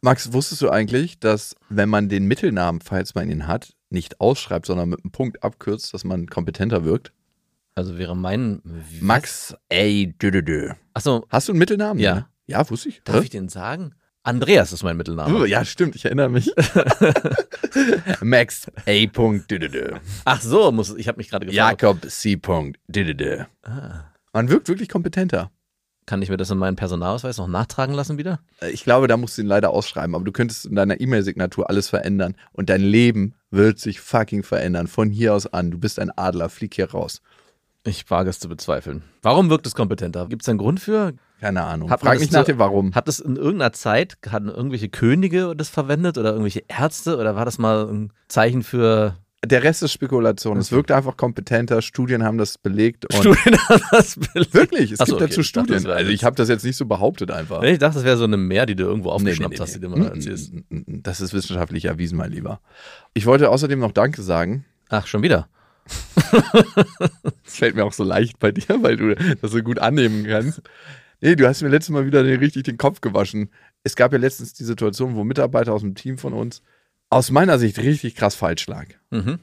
Max, wusstest du eigentlich, dass wenn man den Mittelnamen, falls man ihn hat, nicht ausschreibt, sondern mit einem Punkt abkürzt, dass man kompetenter wirkt? Also wäre mein. Max A. Dödödö. Achso, Hast du einen Mittelnamen? Ja. ne? Ja, wusste ich. darf Hä? ich den sagen? Andreas ist mein Oh, Mittelname. ja, stimmt, ich erinnere mich. Max A. Dödödö. Ach so, muss, ich habe mich gerade gefragt. Jakob C. Dödödö. Ah. Man wirkt wirklich kompetenter. Kann ich mir das in meinen Personalausweis noch nachtragen lassen wieder? Äh, Ich glaube, da musst du ihn leider ausschreiben, aber du könntest in deiner E-Mail-Signatur alles verändern und dein Leben wird sich fucking verändern. Von hier aus an. Du bist ein Adler, flieg hier raus. Ich wage es zu bezweifeln. Warum wirkt es kompetenter? Gibt es einen Grund für? Keine Ahnung. Hat Frag nicht nach dem Warum. Hat es in irgendeiner Zeit, hatten irgendwelche Könige das verwendet oder irgendwelche Ärzte oder war das mal ein Zeichen für Der Rest ist Spekulation. Es wirkt einfach kompetenter. Studien haben das belegt. Studien? haben das belegt? Wirklich, es Ach so, gibt okay. dazu Ich dachte, Studien. das wäre also ich habe das jetzt nicht so behauptet einfach. Nee, Ich dachte, das wäre so eine Mehr, die du irgendwo Nee, aufgeschnappt nee, hast, die nee, du nee. mal erzählst. Mm, mm, mm. Das ist wissenschaftlich erwiesen, mein Lieber. Ich wollte außerdem noch Danke sagen. Ach, schon wieder. Das fällt mir auch so leicht bei dir, weil du das so gut annehmen kannst. Nee, du hast mir letztes Mal wieder den, richtig den Kopf gewaschen. Es gab ja letztens die Situation, wo Mitarbeiter aus dem Team von uns aus meiner Sicht richtig krass falsch lag. Mhm.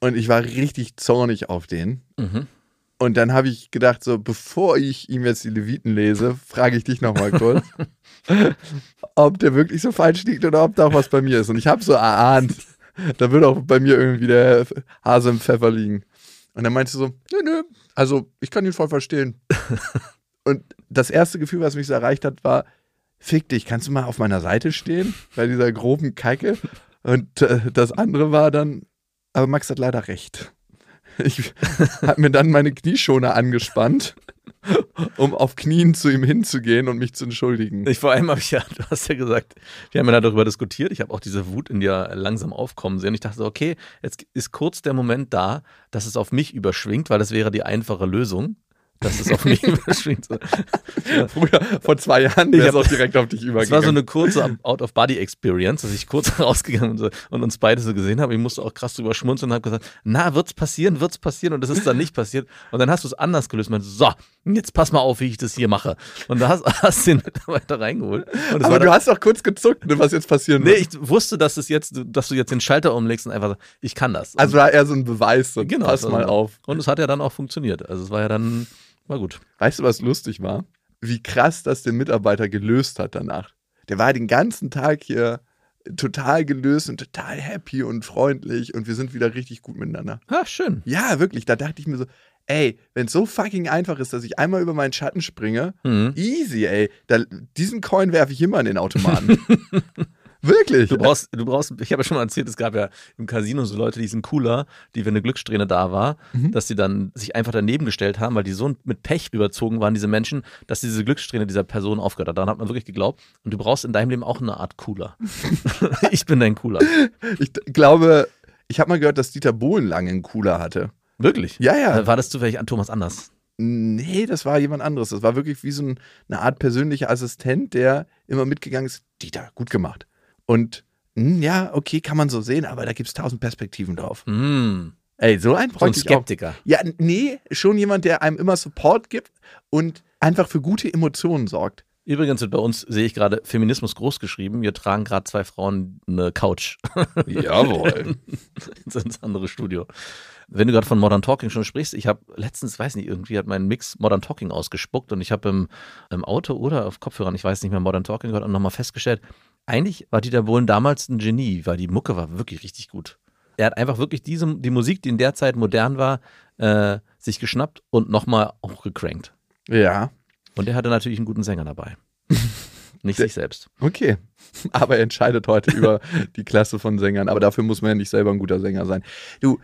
Und ich war richtig zornig auf den. Mhm. Und dann habe ich gedacht, so bevor ich ihm jetzt die Leviten lese, frage ich dich nochmal kurz, ob der wirklich so falsch liegt oder ob da auch was bei mir ist. Und ich habe so erahnt, da wird auch bei mir irgendwie der Hase im Pfeffer liegen. Und dann meinte du so, nö, nö, also ich kann ihn voll verstehen. Und das erste Gefühl, was mich so erreicht hat, war, fick dich, kannst du mal auf meiner Seite stehen bei dieser groben Kacke? Und äh, das andere war dann, aber Max hat leider recht. Ich habe mir dann meine Knieschoner angespannt, um auf Knien zu ihm hinzugehen und mich zu entschuldigen. Ich, vor allem habe ich ja, du hast ja gesagt, wir haben ja darüber diskutiert. Ich habe auch diese Wut in dir langsam aufkommen sehen. Ich dachte so, okay, jetzt ist kurz der Moment da, dass es auf mich überschwingt, weil das wäre die einfache Lösung. Dass es auf mich überschwingt. So. Früher, vor zwei Jahren, Ich wäre es auch direkt auf dich Es übergegangen. war so eine kurze Out-of-Body-Experience, dass ich kurz rausgegangen und, so, und uns beide so gesehen habe. Ich musste auch krass drüber schmunzeln und habe gesagt, na, wird's passieren, wird's passieren? Und es ist dann nicht passiert. Und dann hast du es anders gelöst. Meinte, so, jetzt pass mal auf, wie ich das hier mache. Und da hast, hast den Mitarbeiter reingeholt. Und es war aber du hast doch kurz gezuckt, ne, was jetzt passieren Nee, wird. ich wusste, dass es jetzt, dass du jetzt den Schalter umlegst und einfach, sagst, ich kann das. Und, Also war eher so ein Beweis, so, genau, pass mal auf. Und es hat ja dann auch funktioniert. Also es war ja dann, war gut. Weißt du, was lustig war? Wie krass das den Mitarbeiter gelöst hat danach. Der war den ganzen Tag hier total gelöst und total happy und freundlich und wir sind wieder richtig gut miteinander. Ja, schön. Ja, wirklich. Da dachte ich mir so, ey, wenn es so fucking einfach ist, dass ich einmal über meinen Schatten springe, Mhm. easy, ey. Da, diesen Coin werfe ich immer in den Automaten. wirklich. Du brauchst, du brauchst, ich habe ja schon mal erzählt, es gab ja im Casino so Leute, die sind cooler, die, wenn eine Glückssträhne da war, Mhm. dass sie dann sich einfach daneben gestellt haben, weil die so mit Pech überzogen waren, diese Menschen, dass diese Glückssträhne dieser Person aufgehört hat. Daran hat man wirklich geglaubt. Und du brauchst in deinem Leben auch eine Art Cooler. ich bin dein Cooler. Ich glaube, ich habe mal gehört, dass Dieter Bohlen lange einen Cooler hatte. Wirklich? Ja, ja. Äh, War das zufällig an Thomas Anders? Nee, das war jemand anderes. Das war wirklich wie so ein, eine Art persönlicher Assistent, der immer mitgegangen ist. Dieter, gut gemacht. Und hm, ja, okay, kann man so sehen, aber da gibt es tausend Perspektiven drauf. Mm, Ey, so ein so ein. Skeptiker. Ja, nee, schon jemand, der einem immer Support gibt und einfach für gute Emotionen sorgt. Übrigens wird bei uns, sehe ich gerade, Feminismus groß geschrieben. Wir tragen gerade zwei Frauen eine Couch Jawohl. ins andere Studio. Wenn du gerade von Modern Talking schon sprichst, ich habe letztens, weiß nicht, irgendwie hat mein Mix Modern Talking ausgespuckt und ich habe im, im Auto oder auf Kopfhörern, ich weiß nicht mehr, Modern Talking gehört und nochmal festgestellt, eigentlich war Dieter Bohlen damals ein Genie, weil die Mucke war wirklich richtig gut. Er hat einfach wirklich diese, die Musik, die in der Zeit modern war, äh, sich geschnappt und nochmal hochgecrankt. ja, Und er hatte natürlich einen guten Sänger dabei. Nicht sich selbst. okay. Aber er entscheidet heute über die Klasse von Sängern. Aber dafür muss man ja nicht selber ein guter Sänger sein. Du,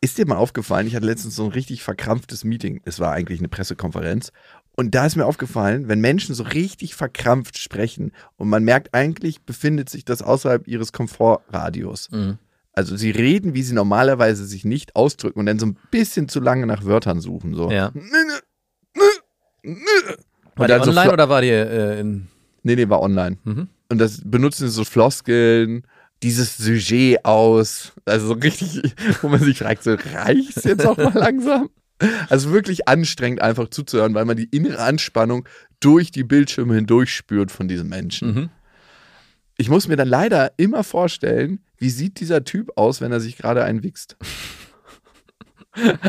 ist dir mal aufgefallen, ich hatte letztens so ein richtig verkrampftes Meeting. Es war eigentlich eine Pressekonferenz. Und da ist mir aufgefallen, wenn Menschen so richtig verkrampft sprechen und man merkt eigentlich, befindet sich das außerhalb ihres Komfortradius. Mhm. Also sie reden, wie sie normalerweise sich nicht ausdrücken und dann so ein bisschen zu lange nach Wörtern suchen. So. Ja. War dann die so online Flo- oder war die äh, in. Nee, nee, war online. Mhm. Und das benutzen sie so Floskeln, dieses Sujet aus, also so richtig, wo man sich fragt, so reicht's jetzt auch mal langsam? Also wirklich anstrengend einfach zuzuhören, weil man die innere Anspannung durch die Bildschirme hindurch spürt von diesem Menschen. Mhm. Ich muss mir dann leider immer vorstellen, wie sieht dieser Typ aus, wenn er sich gerade einwichst.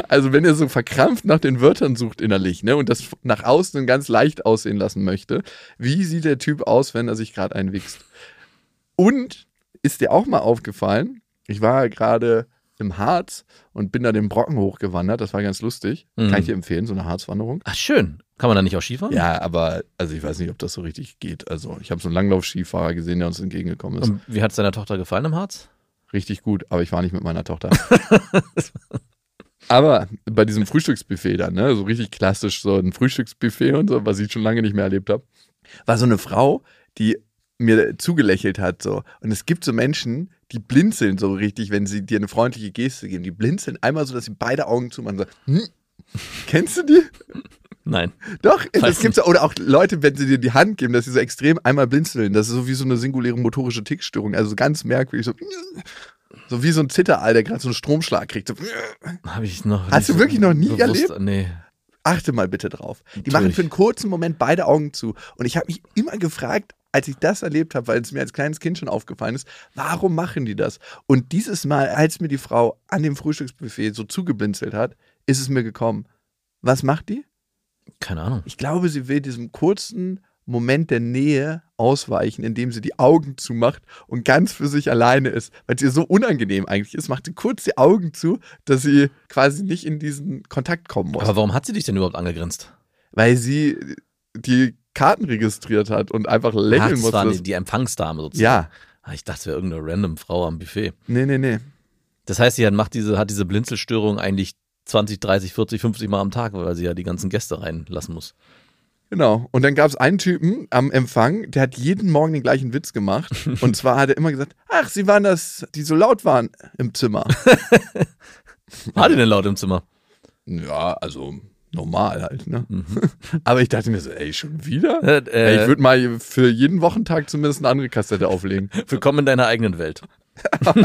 Also wenn er so verkrampft nach den Wörtern sucht innerlich, ne, und das nach außen ganz leicht aussehen lassen möchte, wie sieht der Typ aus, wenn er sich gerade einwichst? Und ist dir auch mal aufgefallen, ich war gerade im Harz und bin da den Brocken hochgewandert, das war ganz lustig. Mhm. Kann ich dir empfehlen, so eine Harzwanderung. Ach, schön. Kann man da nicht auch Skifahren? Ja, aber also ich weiß nicht, ob das so richtig geht. Also ich habe so einen Langlauf-Skifahrer gesehen, der uns entgegengekommen ist. Und wie hat es deiner Tochter gefallen im Harz? Richtig gut, aber ich war nicht mit meiner Tochter. aber bei diesem Frühstücksbuffet dann, ne, so richtig klassisch, so ein Frühstücksbuffet und so, was ich schon lange nicht mehr erlebt habe, war so eine Frau, die mir zugelächelt hat so. Und es gibt so Menschen, die blinzeln so richtig, wenn sie dir eine freundliche Geste geben. Die blinzeln einmal so, dass sie beide Augen zumachen. So, hm. Kennst du die? Nein. Doch, Weiß das gibt's ja. Oder auch Leute, wenn sie dir die Hand geben, dass sie so extrem einmal blinzeln. Das ist so wie so eine singuläre motorische Tickstörung. Also so ganz merkwürdig. So, so wie so ein Zitterall, der gerade so einen Stromschlag kriegt. So, Habe ich noch. Hast du wirklich noch nie bewusst- erlebt? Nee. achte mal bitte drauf. Die Tu machen für einen kurzen Moment beide Augen zu. Und ich habe mich immer gefragt, als ich das erlebt habe, weil es mir als kleines Kind schon aufgefallen ist, warum machen die das? Und dieses Mal, als mir die Frau an dem Frühstücksbuffet so zugeblinzelt hat, ist es mir gekommen. Was macht die? Keine Ahnung. Ich glaube, sie will diesem kurzen Moment der Nähe ausweichen, indem sie die Augen zumacht und ganz für sich alleine ist, weil es ihr so unangenehm eigentlich ist, macht sie kurz die Augen zu, dass sie quasi nicht in diesen Kontakt kommen muss. Aber warum hat sie dich denn überhaupt angegrinst? weil sie die Karten registriert hat und einfach Ach, lächeln das war musste. die, die Empfangsdame sozusagen. ja, Ah, Ich dachte, es wäre irgendeine random Frau am Buffet. nee, nee, nee. Das heißt, sie hat, macht diese, hat diese Blinzelstörung eigentlich 20, 30, 40, 50 Mal am Tag, weil sie ja die ganzen Gäste reinlassen muss. Genau. Und dann gab es einen Typen am Empfang, der hat jeden Morgen den gleichen Witz gemacht. Und zwar hat er immer gesagt, ach, sie waren das, die so laut waren im Zimmer. War die denn laut im Zimmer? ja, also normal halt, ne? Aber ich dachte mir so, ey, schon wieder? Äh, Ey, ich würde mal für jeden Wochentag zumindest eine andere Kassette auflegen. willkommen in deiner eigenen Welt.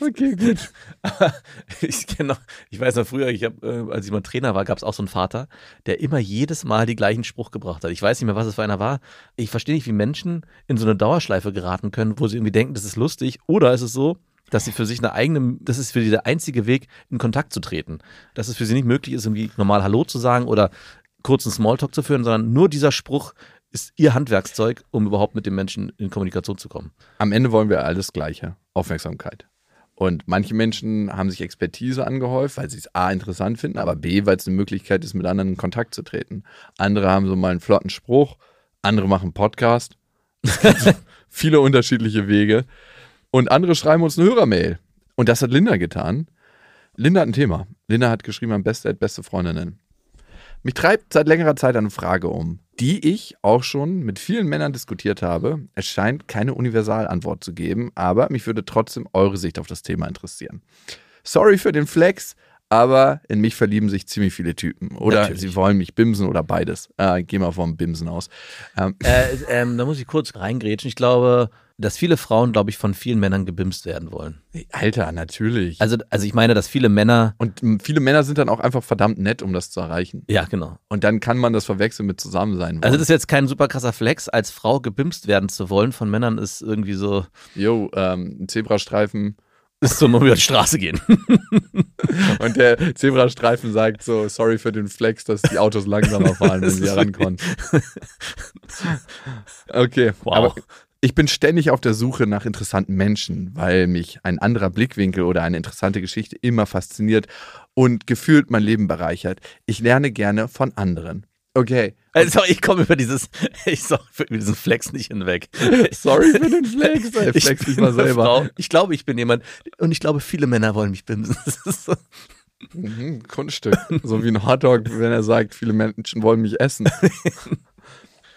Okay, gut. ich kenne noch, ich weiß noch früher, ich hab, äh, als ich mal Trainer war, gab es auch so einen Vater, der immer jedes Mal die gleichen Spruch gebracht hat. Ich weiß nicht mehr, was es für einer war. Ich verstehe nicht, wie Menschen in so eine Dauerschleife geraten können, wo sie irgendwie denken, das ist lustig. Oder ist es so, dass sie für sich eine eigene, das ist für sie der einzige Weg, in Kontakt zu treten. Dass es für sie nicht möglich ist, irgendwie normal Hallo zu sagen oder kurzen Smalltalk zu führen, sondern nur dieser Spruch ist ihr Handwerkszeug, um überhaupt mit dem Menschen in Kommunikation zu kommen. Am Ende wollen wir alles Gleiche. Aufmerksamkeit. Und manche Menschen haben sich Expertise angehäuft, weil sie es A interessant finden, aber B, weil es eine Möglichkeit ist, mit anderen in Kontakt zu treten. Andere haben so mal einen flotten Spruch, andere machen Podcast. Es gibt so viele unterschiedliche Wege. Und andere schreiben uns eine Hörermail. Und das hat Linda getan. Linda hat ein Thema. Linda hat geschrieben, am besten beste Freundinnen. Mich treibt seit längerer Zeit eine Frage um, die ich auch schon mit vielen Männern diskutiert habe. Es scheint keine Universalantwort zu geben, aber mich würde trotzdem eure Sicht auf das Thema interessieren. Sorry für den Flex, aber in mich verlieben sich ziemlich viele Typen. Oder Natürlich. sie wollen mich bimsen oder beides. Äh, geh mal vom Bimsen aus. Ähm, Äh, ähm, da muss ich kurz reingrätschen. Ich glaube, dass viele Frauen, glaube ich, von vielen Männern gebimst werden wollen. Alter, natürlich. Also, also ich meine, dass viele Männer. und viele Männer sind dann auch einfach verdammt nett, um das zu erreichen. Ja, genau. Und dann kann man das verwechseln mit Zusammensein. Also wollen. das ist jetzt kein super krasser Flex, als Frau gebimst werden zu wollen von Männern ist irgendwie so, Jo, ähm, ein Zebrastreifen. Ist so, man über die Straße gehen. Und der Zebrastreifen sagt so, sorry für den Flex, dass die Autos langsamer fahren, wenn sie herankommen. Okay, Wow. aber ich bin ständig auf der Suche nach interessanten Menschen, weil mich ein anderer Blickwinkel oder eine interessante Geschichte immer fasziniert und gefühlt mein Leben bereichert. Ich lerne gerne von anderen. Okay, Also ich komme über dieses, ich über diesen Flex nicht hinweg. sorry für den Flex. Ey, Ich flex dich bin mal selber. Frau. Ich glaube, ich bin jemand und ich glaube, viele Männer wollen mich bimsen. So. Mhm, Kunststück. So wie ein Hotdog, wenn er sagt, viele Menschen wollen mich essen.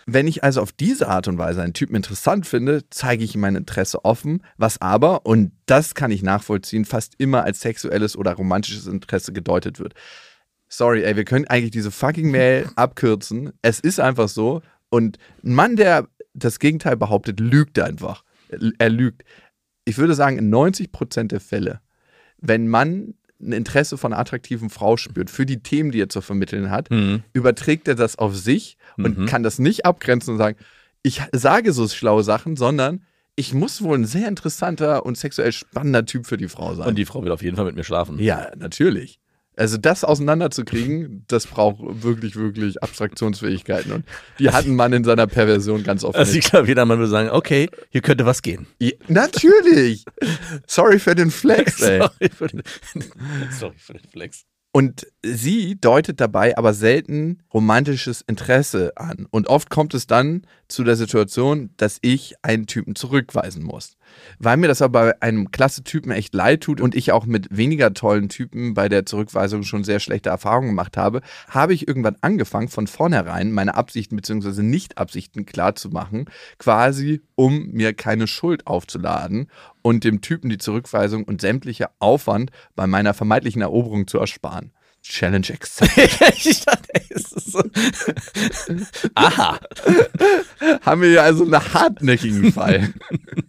Wenn ich also auf diese Art und Weise einen Typen interessant finde, zeige ich ihm mein Interesse offen, was aber, und das kann ich nachvollziehen, fast immer als sexuelles oder romantisches Interesse gedeutet wird. Sorry, ey, wir können eigentlich diese fucking Mail abkürzen. Es ist einfach so. Und ein Mann, der das Gegenteil behauptet, lügt einfach. Er lügt. Ich würde sagen, in 90 Prozent der Fälle, wenn Mann ein Interesse von einer attraktiven Frau spürt für die Themen, die er zu vermitteln hat, Mhm. überträgt er das auf sich und Mhm. kann das nicht abgrenzen und sagen, ich sage so schlaue Sachen, sondern ich muss wohl ein sehr interessanter und sexuell spannender Typ für die Frau sein. Und die Frau will auf jeden Fall mit mir schlafen. ja, natürlich. Also das auseinanderzukriegen, das braucht wirklich, wirklich Abstraktionsfähigkeiten. Und die hat ein Mann in seiner Perversion ganz oft Also nicht. ich glaube, jeder Mann würde sagen, okay, hier könnte was gehen. Ja, natürlich. Sorry für den Flex, ey. Sorry für den, sorry für den Flex. Und sie deutet dabei aber selten romantisches Interesse an. Und oft kommt es dann zu der Situation, dass ich einen Typen zurückweisen muss. Weil mir das aber bei einem klasse Typen echt leid tut und ich auch mit weniger tollen Typen bei der Zurückweisung schon sehr schlechte Erfahrungen gemacht habe, habe ich irgendwann angefangen, von vornherein meine Absichten bzw. Nicht-Absichten klar zu machen, quasi um mir keine Schuld aufzuladen und dem Typen die Zurückweisung und sämtlicher Aufwand bei meiner vermeintlichen Eroberung zu ersparen. Challenge accepted. ich dachte, ey, ist so. Aha. Haben wir hier also einen hartnäckigen Fall.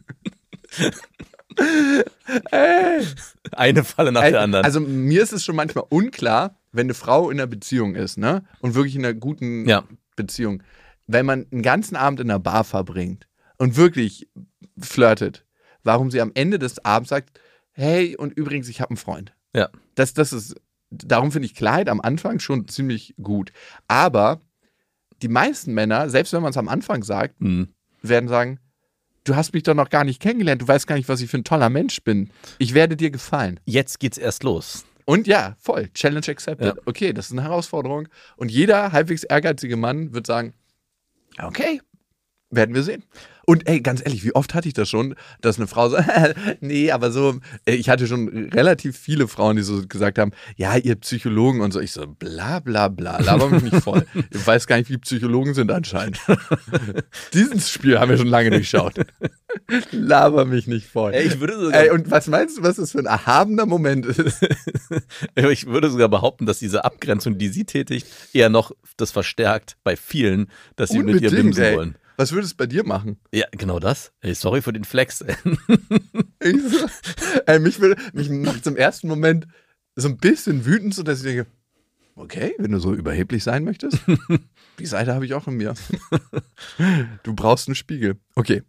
Ey. Eine Falle nach der anderen. Also mir ist es schon manchmal unklar, wenn eine Frau in einer Beziehung ist, ne? Und wirklich in einer guten Ja. Beziehung. Wenn man einen ganzen Abend in einer Bar verbringt und wirklich flirtet, warum sie am Ende des Abends sagt, hey, und übrigens, ich habe einen Freund. Ja. Das, das ist, darum finde ich Klarheit am Anfang schon ziemlich gut. Aber die meisten Männer, selbst wenn man es am Anfang sagt, Hm. werden sagen, du hast mich doch noch gar nicht kennengelernt, du weißt gar nicht, was ich für ein toller Mensch bin. Ich werde dir gefallen. Jetzt geht's erst los. Und ja, voll, Challenge accepted. Ja. Okay, das ist eine Herausforderung. Und jeder halbwegs ehrgeizige Mann wird sagen, okay, werden wir sehen. Und ey, ganz ehrlich, wie oft hatte ich das schon, dass eine Frau so, nee, aber so, äh, ich hatte schon relativ viele Frauen, die so gesagt haben, ja, ihr Psychologen und so. Ich so, bla bla bla, laber mich nicht voll. Ich weiß gar nicht, wie Psychologen sind anscheinend. Dieses Spiel haben wir schon lange durchschaut. laber mich nicht voll. Ey, ich würde sogar, Ey, und was meinst du, was das für ein erhabener Moment ist? ich würde sogar behaupten, dass diese Abgrenzung, die sie tätigt, eher noch das verstärkt bei vielen, dass sie mit ihr Unbedingt, bimsen ey. wollen. Was würde es bei dir machen? Ja, genau das. Ey, sorry für den Flex. Ich ey, mich, will, mich macht im ersten Moment so ein bisschen wütend, so dass ich denke, okay, wenn du so überheblich sein möchtest, die Seite habe ich auch in mir. Du brauchst einen Spiegel. Okay.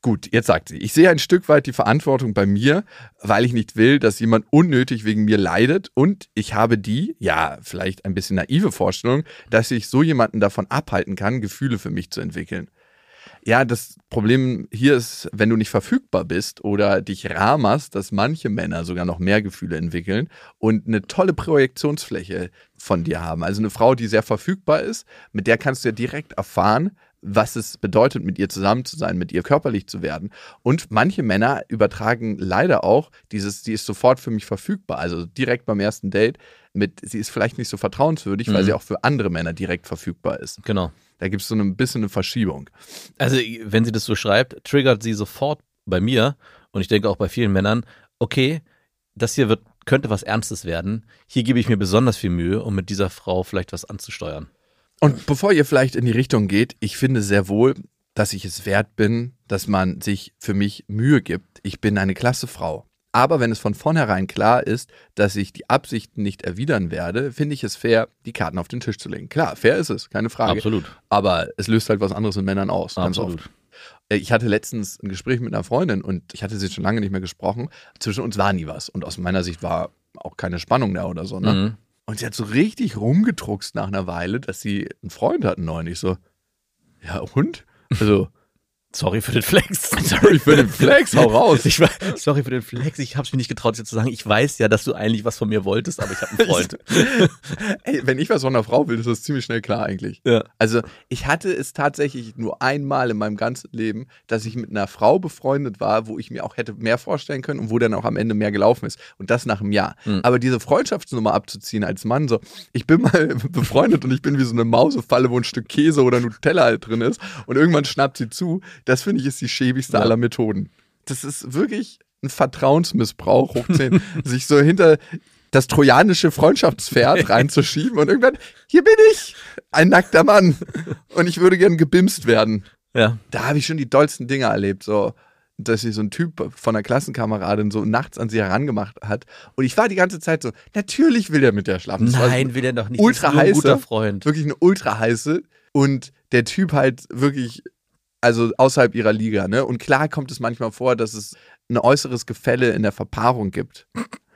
Gut, jetzt sagt sie, ich sehe ein Stück weit die Verantwortung bei mir, weil ich nicht will, dass jemand unnötig wegen mir leidet und ich habe die, ja, vielleicht ein bisschen naive Vorstellung, dass ich so jemanden davon abhalten kann, Gefühle für mich zu entwickeln. Ja, das Problem hier ist, wenn du nicht verfügbar bist oder dich rahmerst, dass manche Männer sogar noch mehr Gefühle entwickeln und eine tolle Projektionsfläche von dir haben. Also eine Frau, die sehr verfügbar ist, mit der kannst du ja direkt erfahren, was es bedeutet, mit ihr zusammen zu sein, mit ihr körperlich zu werden. Und manche Männer übertragen leider auch dieses, sie ist sofort für mich verfügbar, also direkt beim ersten Date mit, sie ist vielleicht nicht so vertrauenswürdig, weil Mhm. sie auch für andere Männer direkt verfügbar ist. genau. Da gibt es so ein bisschen eine Verschiebung. Also, wenn sie das so schreibt, triggert sie sofort bei mir und ich denke auch bei vielen Männern, okay, das hier wird, könnte was Ernstes werden. Hier gebe ich mir besonders viel Mühe, um mit dieser Frau vielleicht was anzusteuern. Und bevor ihr vielleicht in die Richtung geht, ich finde sehr wohl, dass ich es wert bin, dass man sich für mich Mühe gibt. Ich bin eine klasse Frau. Aber wenn es von vornherein klar ist, dass ich die Absichten nicht erwidern werde, finde ich es fair, die Karten auf den Tisch zu legen. Klar, fair ist es, keine Frage. Absolut. Aber es löst halt was anderes in Männern aus. Ganz Absolut. oft. Äh, Ich hatte letztens ein Gespräch mit einer Freundin und ich hatte sie schon lange nicht mehr gesprochen. Zwischen uns war nie was. Und aus meiner Sicht war auch keine Spannung da oder so. Ne? Mhm. Und sie hat so richtig rumgedruckst nach einer Weile, dass sie einen Freund hat, einen. Ich so, ja und? Also, Sorry für den Flex. sorry für den Flex, hau raus. Ich, war- sorry für den Flex. Ich habe mich nicht getraut, dir zu sagen. Ich weiß ja, dass du eigentlich was von mir wolltest, aber ich habe einen Freund. Ey, wenn ich was von einer Frau will, ist das ziemlich schnell klar eigentlich. ja. Also, ich hatte es tatsächlich nur einmal in meinem ganzen Leben, dass ich mit einer Frau befreundet war, wo ich mir auch hätte mehr vorstellen können und wo dann auch am Ende mehr gelaufen ist. Und das nach einem Jahr. Mhm. Aber diese Freundschaftsnummer abzuziehen als Mann, so, ich bin mal befreundet und ich bin wie so eine Mausefalle, wo ein Stück Käse oder Nutella halt drin ist und irgendwann schnappt sie zu, das finde ich ist die schäbigste Ja. aller Methoden. Das ist wirklich ein Vertrauensmissbrauch hoch 10. sich so hinter das trojanische Freundschaftspferd reinzuschieben und irgendwann, hier bin ich, ein nackter Mann. Und ich würde gern gebimst werden. Ja. Da habe ich schon die dollsten Dinge erlebt. So, dass sich so ein Typ von einer Klassenkameradin so nachts an sie herangemacht hat. Und ich war die ganze Zeit so, natürlich will er mit der schlafen. Das Nein, will er doch nicht. ultra nur ein heiße. guter Freund. Wirklich eine ultra heiße. Und der Typ halt wirklich, also außerhalb ihrer Liga, ne? Und klar kommt es manchmal vor, dass es ein äußeres Gefälle in der Verpaarung gibt.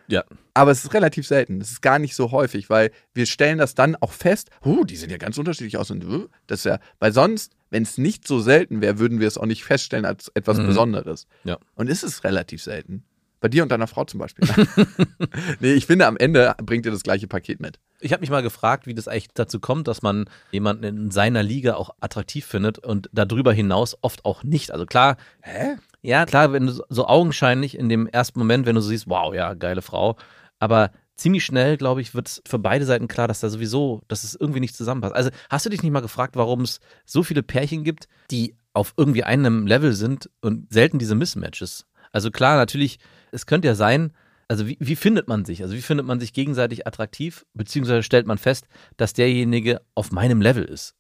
Ja. Aber es ist relativ selten. Es ist gar nicht so häufig, weil wir stellen das dann auch fest. Oh, die sehen ja ganz unterschiedlich aus. Und uh, das ist ja, weil sonst, wenn es nicht so selten wäre, würden wir es auch nicht feststellen als etwas Mhm. Besonderes. Ja. Und ist es relativ selten. Bei dir und deiner Frau zum Beispiel. nee, ich finde, am Ende bringt ihr das gleiche Paket mit. Ich habe mich mal gefragt, wie das eigentlich dazu kommt, dass man jemanden in seiner Liga auch attraktiv findet und darüber hinaus oft auch nicht. Also klar, Hä? ja, klar, wenn du so- augenscheinlich in dem ersten Moment, wenn du so siehst, wow, ja, geile Frau, aber ziemlich schnell, glaube ich, wird es für beide Seiten klar, dass da sowieso, dass es irgendwie nicht zusammenpasst. Also hast du dich nicht mal gefragt, warum es so viele Pärchen gibt, die auf irgendwie einem Level sind und selten diese Mismatches? Also klar, natürlich, es könnte ja sein, also wie, wie findet man sich? Also wie findet man sich gegenseitig attraktiv, beziehungsweise stellt man fest, dass derjenige auf meinem Level ist?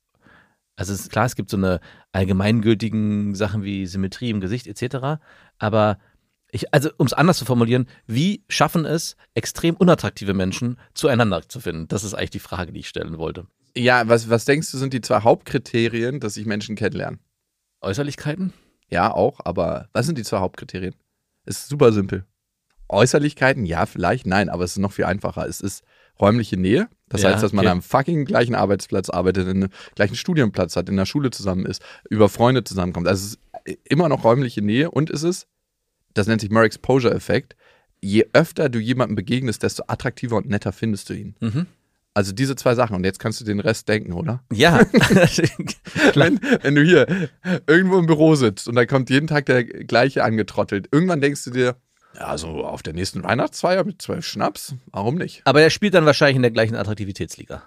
Also es ist klar, es gibt so eine allgemeingültigen Sachen wie Symmetrie im Gesicht etc. Aber ich, also um es anders zu formulieren, wie schaffen es extrem unattraktive Menschen zueinander zu finden? Das ist eigentlich die Frage, die ich stellen wollte. Ja, was, was denkst du, sind die zwei Hauptkriterien, dass sich Menschen kennenlernen? Äußerlichkeiten? Ja, auch, aber was sind die zwei Hauptkriterien? Ist super simpel. Äußerlichkeiten, ja, vielleicht, nein, aber es ist noch viel einfacher. Es ist räumliche Nähe. Das Ja, heißt, dass man okay. am fucking gleichen Arbeitsplatz arbeitet, in einem gleichen Studienplatz hat, in der Schule zusammen ist, über Freunde zusammenkommt. Also es ist immer noch räumliche Nähe und es ist, das nennt sich More Exposure-Effekt, je öfter du jemandem begegnest, desto attraktiver und netter findest du ihn. Mhm. Also diese zwei Sachen. Und jetzt kannst du den Rest denken, oder? Ja. Wenn, wenn du hier irgendwo im Büro sitzt und da kommt jeden Tag der gleiche angetrottelt, irgendwann denkst du dir, ja, so auf der nächsten Weihnachtsfeier mit zwölf Schnaps, warum nicht? Aber er spielt dann wahrscheinlich in der gleichen Attraktivitätsliga.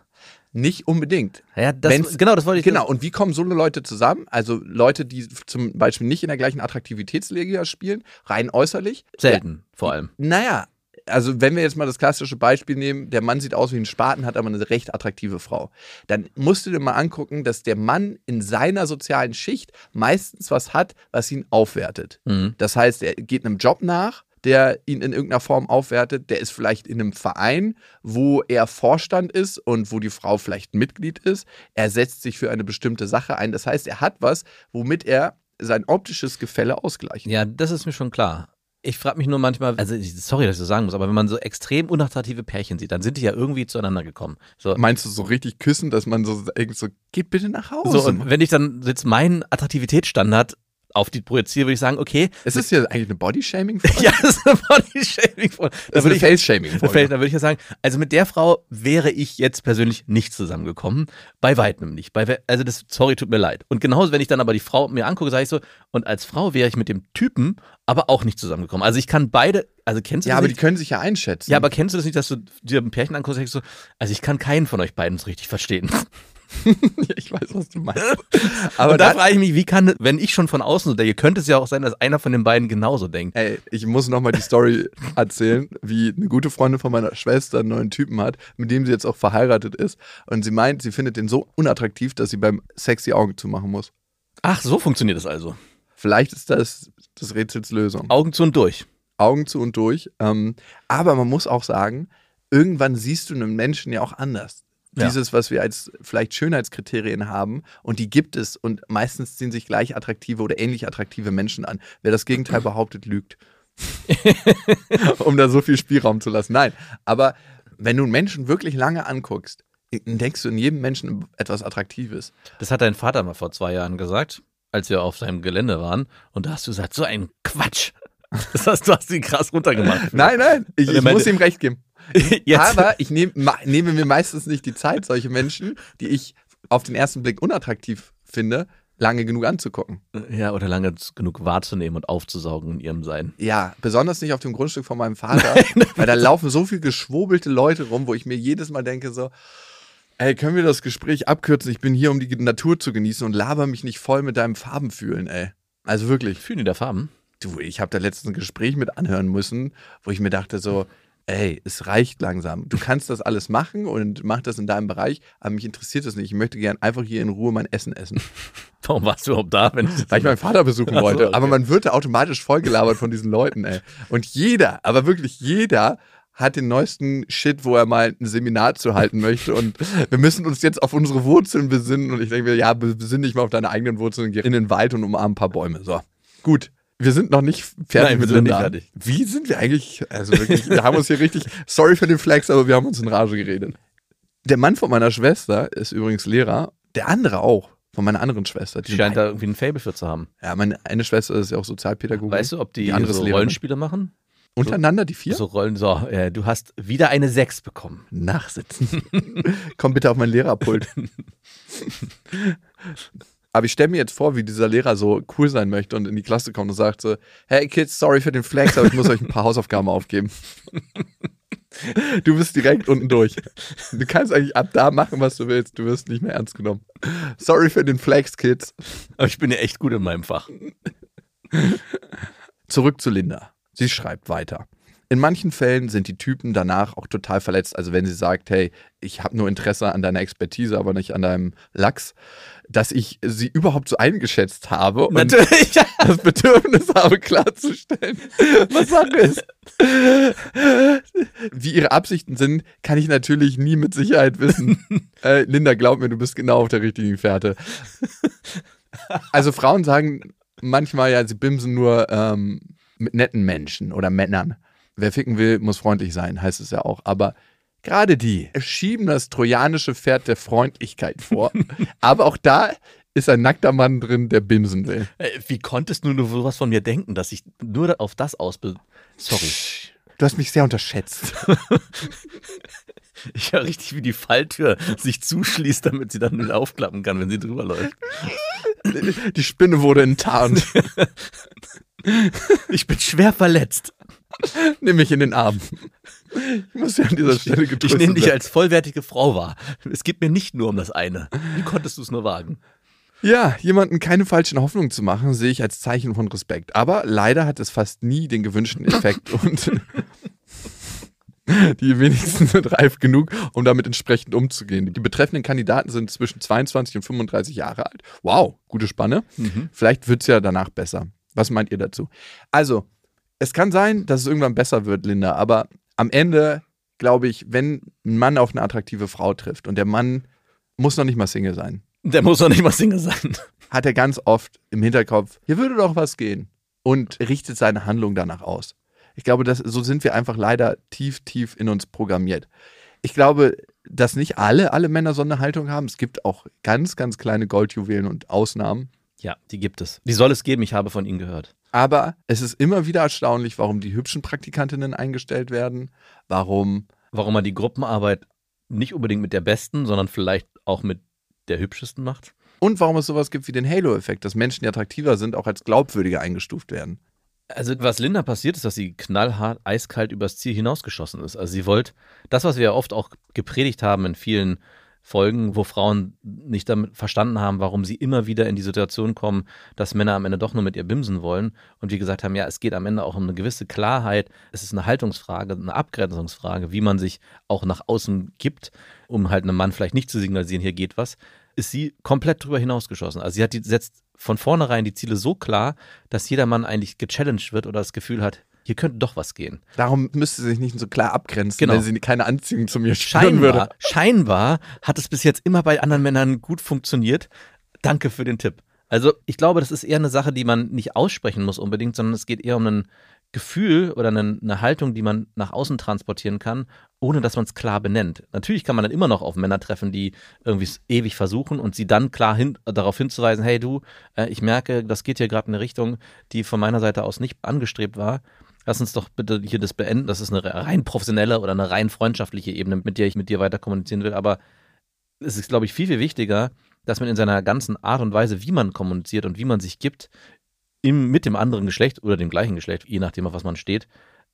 Nicht unbedingt. Ja, das, Wenn's- genau, das wollte ich Genau, und wie kommen so eine Leute zusammen? Also Leute, die zum Beispiel nicht in der gleichen Attraktivitätsliga spielen, rein äußerlich. Selten, vor allem. Naja, also wenn wir jetzt mal das klassische Beispiel nehmen, der Mann sieht aus wie ein Spaten, hat aber eine recht attraktive Frau. Dann musst du dir mal angucken, dass der Mann in seiner sozialen Schicht meistens was hat, was ihn aufwertet. Mhm. Das heißt, er geht einem Job nach, der ihn in irgendeiner Form aufwertet. Der ist vielleicht in einem Verein, wo er Vorstand ist und wo die Frau vielleicht Mitglied ist. Er setzt sich für eine bestimmte Sache ein. Das heißt, er hat was, womit er sein optisches Gefälle ausgleicht. Ja, das ist mir schon klar. Ich frage mich nur manchmal, also sorry, dass ich das sagen muss, aber wenn man so extrem unattraktive Pärchen sieht, dann sind die ja irgendwie zueinander gekommen. So, Meinst du so richtig küssen, dass man so so, geht bitte nach Hause. so und wenn ich dann jetzt meinen Attraktivitätsstandard auf die projiziere, würde ich sagen, okay, es ist ja eigentlich eine Body-Shaming-Folge. ja, das ist eine Body-Shaming-Folge. Da das ist würde eine ich Face-Shaming-Folge. Da würde ich ja sagen, also mit der Frau wäre ich jetzt persönlich nicht zusammengekommen. Bei weitem nicht. Bei, also das, sorry, tut mir leid. Und genauso, wenn ich dann aber die Frau mir angucke, sage ich so, und als Frau wäre ich mit dem Typen aber auch nicht zusammengekommen. Also ich kann beide, also kennst du Ja, das aber die nicht? können sich ja einschätzen. ja, aber kennst du das nicht, dass du dir ein Pärchen anguckst und denkst so, also ich kann keinen von euch beiden so richtig verstehen. ich weiß, was du meinst. Aber da frage ich mich, wie kann, wenn ich schon von außen so denke, könnte es ja auch sein, dass einer von den beiden genauso denkt. ey, ich muss nochmal die Story erzählen, wie eine gute Freundin von meiner Schwester einen neuen Typen hat, mit dem sie jetzt auch verheiratet ist. Und sie meint, sie findet den so unattraktiv, dass sie beim Sex die Augen zumachen muss. Ach, so funktioniert das also. Vielleicht ist das das Rätsels Lösung. Augen zu und durch. Augen zu und durch. Ähm, aber man muss auch sagen, irgendwann siehst du einen Menschen ja auch anders. Ja. Dieses, was wir als vielleicht Schönheitskriterien haben, und die gibt es. Und meistens ziehen sich gleich attraktive oder ähnlich attraktive Menschen an. Wer das Gegenteil behauptet, lügt. um da so viel Spielraum zu lassen. Nein, aber wenn du einen Menschen wirklich lange anguckst, entdeckst du in jedem Menschen etwas Attraktives. Das hat dein Vater mal vor zwei Jahren gesagt, als wir auf seinem Gelände waren. Und da hast du gesagt, so ein Quatsch. Das hast, du hast ihn krass runtergemacht. Nein, nein, ich, ich muss ihm recht geben. Jetzt, Aber ich nehm, nehme mir meistens nicht die Zeit, solche Menschen, die ich auf den ersten Blick unattraktiv finde, lange genug anzugucken. ja, oder lange genug wahrzunehmen und aufzusaugen in ihrem Sein. Ja, besonders nicht auf dem Grundstück von meinem Vater, weil da laufen so viel geschwobelte Leute rum, wo ich mir jedes Mal denke so, ey, können wir das Gespräch abkürzen? Ich bin hier, um die Natur zu genießen und laber mich nicht voll mit deinem Farbenfühlen, ey. Also wirklich. Fühlen die der Farben? Du, ich habe da letztens ein Gespräch mit anhören müssen, wo ich mir dachte so, ey, es reicht langsam. Du kannst das alles machen und mach das in deinem Bereich, aber mich interessiert das nicht. Ich möchte gern einfach hier in Ruhe mein Essen essen. Warum warst du überhaupt da? Wenn Weil ich meinen Vater besuchen Ach so, wollte. okay. Aber man wird da automatisch vollgelabert von diesen Leuten, ey. Und jeder, aber wirklich jeder hat den neuesten Shit, wo er mal ein Seminar zu halten möchte. Und wir müssen uns jetzt auf unsere Wurzeln besinnen. Und ich denke mir, ja, besinn dich mal auf deine eigenen Wurzeln, geh in den Wald und umarm ein paar Bäume. So, gut. Wir sind noch nicht fertig Nein, wir mit sind nicht fertig. Wie sind wir eigentlich? Also wirklich, wir haben uns hier richtig, sorry für den Flex, aber wir haben uns in Rage geredet. Der Mann von meiner Schwester ist übrigens Lehrer. Der andere auch. Von meiner anderen Schwester. Die scheint da irgendwie ein Fable für zu haben. ja, meine eine Schwester ist ja auch Sozialpädagogin. Weißt du, ob die, Die andere so. Rollenspiele machen? Untereinander die vier? So Rollen, so, äh, du hast wieder eine 6 bekommen. Nachsitzen. Komm bitte auf mein Lehrerpult. Aber ich stelle mir jetzt vor, wie dieser Lehrer so cool sein möchte und in die Klasse kommt und sagt so, hey Kids, sorry für den Flex, aber ich muss euch ein paar Hausaufgaben aufgeben. Du bist direkt unten durch. Du kannst eigentlich ab da machen, was du willst. Du wirst nicht mehr ernst genommen. Sorry für den Flex, Kids. Aber ich bin ja echt gut in meinem Fach. Zurück zu Linda. Sie schreibt weiter. In manchen Fällen sind die Typen danach auch total verletzt. Also wenn sie sagt, hey, ich habe nur Interesse an deiner Expertise, aber nicht an deinem Lachs, dass ich sie überhaupt so eingeschätzt habe und Natürlich. das Bedürfnis habe klarzustellen, was Sache ist. Wie ihre Absichten sind, kann ich natürlich nie mit Sicherheit wissen. äh, Linda, glaub mir, du bist genau auf der richtigen Fährte. Also Frauen sagen manchmal ja, sie bimsen nur ähm, mit netten Menschen oder Männern. Wer ficken will, muss freundlich sein, heißt es ja auch. Aber gerade die schieben das trojanische Pferd der Freundlichkeit vor. Aber auch da ist ein nackter Mann drin, der bimsen will. Äh, Wie konntest du nur sowas von mir denken, dass ich nur auf das ausbilde? Sorry. Du hast mich sehr unterschätzt. Ich höre richtig, wie die Falltür sich zuschließt, damit sie dann wieder aufklappen kann, wenn sie drüber läuft. Die Spinne wurde enttarnt. Ich bin schwer verletzt. Nimm mich in den Arm. Ich muss ja an dieser Stelle Ich getröstet nehme dich als vollwertige Frau wahr. Es geht mir nicht nur um das eine. Wie konntest du es nur wagen? Ja, jemanden keine falschen Hoffnungen zu machen, sehe ich als Zeichen von Respekt. Aber leider hat es fast nie den gewünschten Effekt und die wenigsten sind reif genug, um damit entsprechend umzugehen. Die betreffenden Kandidaten sind zwischen 22 und 35 Jahre alt. Wow, gute Spanne. Vielleicht wird es ja danach besser. Was meint ihr dazu? Also, es kann sein, dass es irgendwann besser wird, Linda, aber am Ende glaube ich, wenn ein Mann auf eine attraktive Frau trifft und der Mann muss noch nicht mal Single sein, Der muss doch nicht mal Single sein. hat er ganz oft im Hinterkopf, hier würde doch was gehen und richtet seine Handlung danach aus. Ich glaube, das, so sind wir einfach leider tief, tief in uns programmiert. Ich glaube, dass nicht alle, alle Männer so eine Haltung haben. Es gibt auch ganz, ganz kleine Goldjuwelen und Ausnahmen. Ja, die gibt es. Die soll es geben, ich habe von ihnen gehört. Aber es ist immer wieder erstaunlich, warum die hübschen Praktikantinnen eingestellt werden, warum Warum man die Gruppenarbeit nicht unbedingt mit der besten, sondern vielleicht auch mit der hübschesten macht. und warum es sowas gibt wie den Halo-Effekt, dass Menschen, die attraktiver sind, auch als glaubwürdiger eingestuft werden. Also was Linda passiert ist, dass sie knallhart, eiskalt übers Ziel hinausgeschossen ist. Also sie wollte, das, was wir ja oft auch gepredigt haben in vielen Folgen, wo Frauen nicht damit verstanden haben, warum sie immer wieder in die Situation kommen, dass Männer am Ende doch nur mit ihr bimsen wollen. Und wir gesagt haben, ja, es geht am Ende auch um eine gewisse Klarheit. Es ist eine Haltungsfrage, eine Abgrenzungsfrage, wie man sich auch nach außen gibt, um halt einem Mann vielleicht nicht zu signalisieren, hier geht was ist sie komplett drüber hinausgeschossen. Also sie hat die, setzt von vornherein die Ziele so klar, dass jeder Mann eigentlich gechallenged wird oder das Gefühl hat, hier könnte doch was gehen. Darum müsste sie sich nicht so klar abgrenzen, Genau. wenn sie keine Anziehung zu mir spüren würde. Scheinbar, scheinbar hat es bis jetzt immer bei anderen Männern gut funktioniert. Danke für den Tipp. Also ich glaube, das ist eher eine Sache, die man nicht aussprechen muss unbedingt, sondern es geht eher um ein Gefühl oder eine, eine Haltung, die man nach außen transportieren kann, ohne dass man es klar benennt. Natürlich kann man dann immer noch auf Männer treffen, die irgendwie es ewig versuchen und sie dann klar hin, darauf hinzuweisen, hey du, äh, ich merke, das geht hier gerade in eine Richtung, die von meiner Seite aus nicht angestrebt war. Lass uns doch bitte hier das beenden. Das ist eine rein professionelle oder eine rein freundschaftliche Ebene, mit der ich mit dir weiter kommunizieren will. Aber es ist, glaube ich, viel, viel wichtiger, dass man in seiner ganzen Art und Weise, wie man kommuniziert und wie man sich gibt, im, mit dem anderen Geschlecht oder dem gleichen Geschlecht, je nachdem, auf was man steht,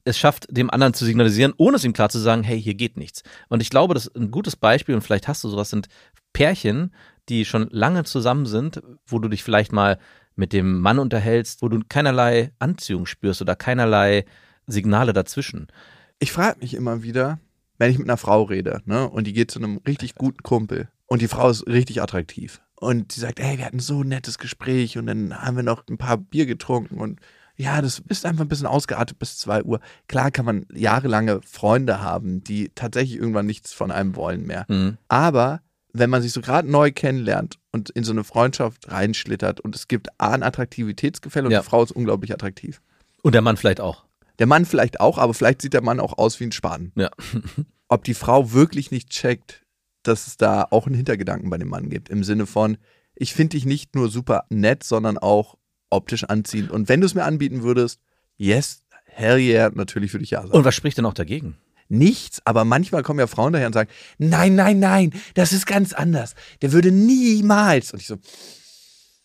es schafft, dem anderen zu signalisieren, ohne es ihm klar zu sagen, hey, hier geht nichts. Und ich glaube, das ist ein gutes Beispiel, und vielleicht hast du sowas, sind Pärchen, die schon lange zusammen sind, wo du dich vielleicht mal mit dem Mann unterhältst, wo du keinerlei Anziehung spürst oder keinerlei Signale dazwischen. Ich frage mich immer wieder, wenn ich mit einer Frau rede, ne, und die geht zu einem richtig guten Kumpel und die Frau ist richtig attraktiv und sie sagt, ey, wir hatten so ein nettes Gespräch und dann haben wir noch ein paar Bier getrunken und ja, das ist einfach ein bisschen ausgeartet bis 2 Uhr. Klar kann man jahrelange Freunde haben, die tatsächlich irgendwann nichts von einem wollen mehr. Mhm. Aber wenn man sich so gerade neu kennenlernt und in so eine Freundschaft reinschlittert und es gibt A, ein Attraktivitätsgefälle und Ja. die Frau ist unglaublich attraktiv. Und der Mann vielleicht auch. Der Mann vielleicht auch, aber vielleicht sieht der Mann auch aus wie ein Spaten. Ja. Ob die Frau wirklich nicht checkt, dass es da auch einen Hintergedanken bei dem Mann gibt. Im Sinne von, ich finde dich nicht nur super nett, sondern auch optisch anziehend. Und wenn du es mir anbieten würdest, yes, hell yeah, natürlich würde ich ja sagen. Und was spricht denn auch dagegen? Nichts, aber manchmal kommen ja Frauen daher und sagen, nein, nein, nein, das ist ganz anders. Der würde niemals. Und ich so,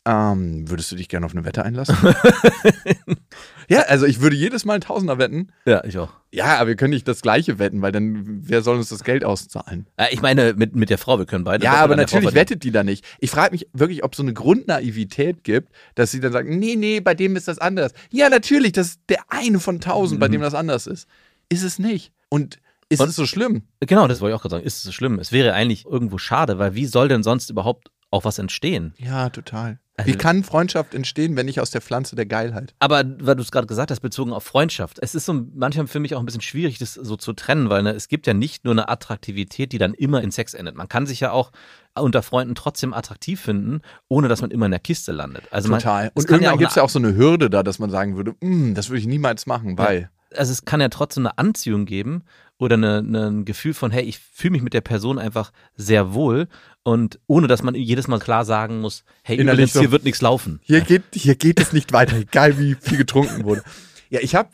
ähm, würdest du dich gerne auf eine Wette einlassen? ja, also ich würde jedes Mal einen Tausender wetten. Ja, ich auch. Ja, aber wir können nicht das gleiche wetten, weil dann, wer soll uns das Geld auszahlen? Äh, ich meine, mit, mit der Frau, wir können beide. Ja, aber natürlich wettet die da nicht. Ich frage mich wirklich, ob es so eine Grundnaivität gibt, dass sie dann sagen, nee, nee, bei dem ist das anders. Ja, natürlich, das ist der eine von tausend, bei dem das anders ist. Ist es nicht. Und ist Und- es so schlimm? Genau, das wollte ich auch gerade sagen. Ist es so schlimm? Es wäre eigentlich irgendwo schade, weil wie soll denn sonst überhaupt auch was entstehen? Ja, total. Also- Wie kann Freundschaft entstehen, wenn nicht aus der Pflanze der Geilheit? Aber weil du es gerade gesagt hast, bezogen auf Freundschaft. Es ist so manchmal für mich auch ein bisschen schwierig, das so zu trennen, weil ne, es gibt ja nicht nur eine Attraktivität, die dann immer in Sex endet. Man kann sich ja auch unter Freunden trotzdem attraktiv finden, ohne dass man immer in der Kiste landet. Also Total. Man, Und irgendwann gibt es ja auch so eine Hürde da, dass man sagen würde, "Mm, das würde ich niemals machen, weil. Also es kann ja trotzdem eine Anziehung geben oder eine, eine, ein Gefühl von, hey, ich fühle mich mit der Person einfach sehr wohl und ohne dass man jedes Mal klar sagen muss, hey, übrigens, so- hier wird nichts laufen. Hier geht, hier geht es nicht weiter, egal wie viel getrunken wurde. Ja, ich habe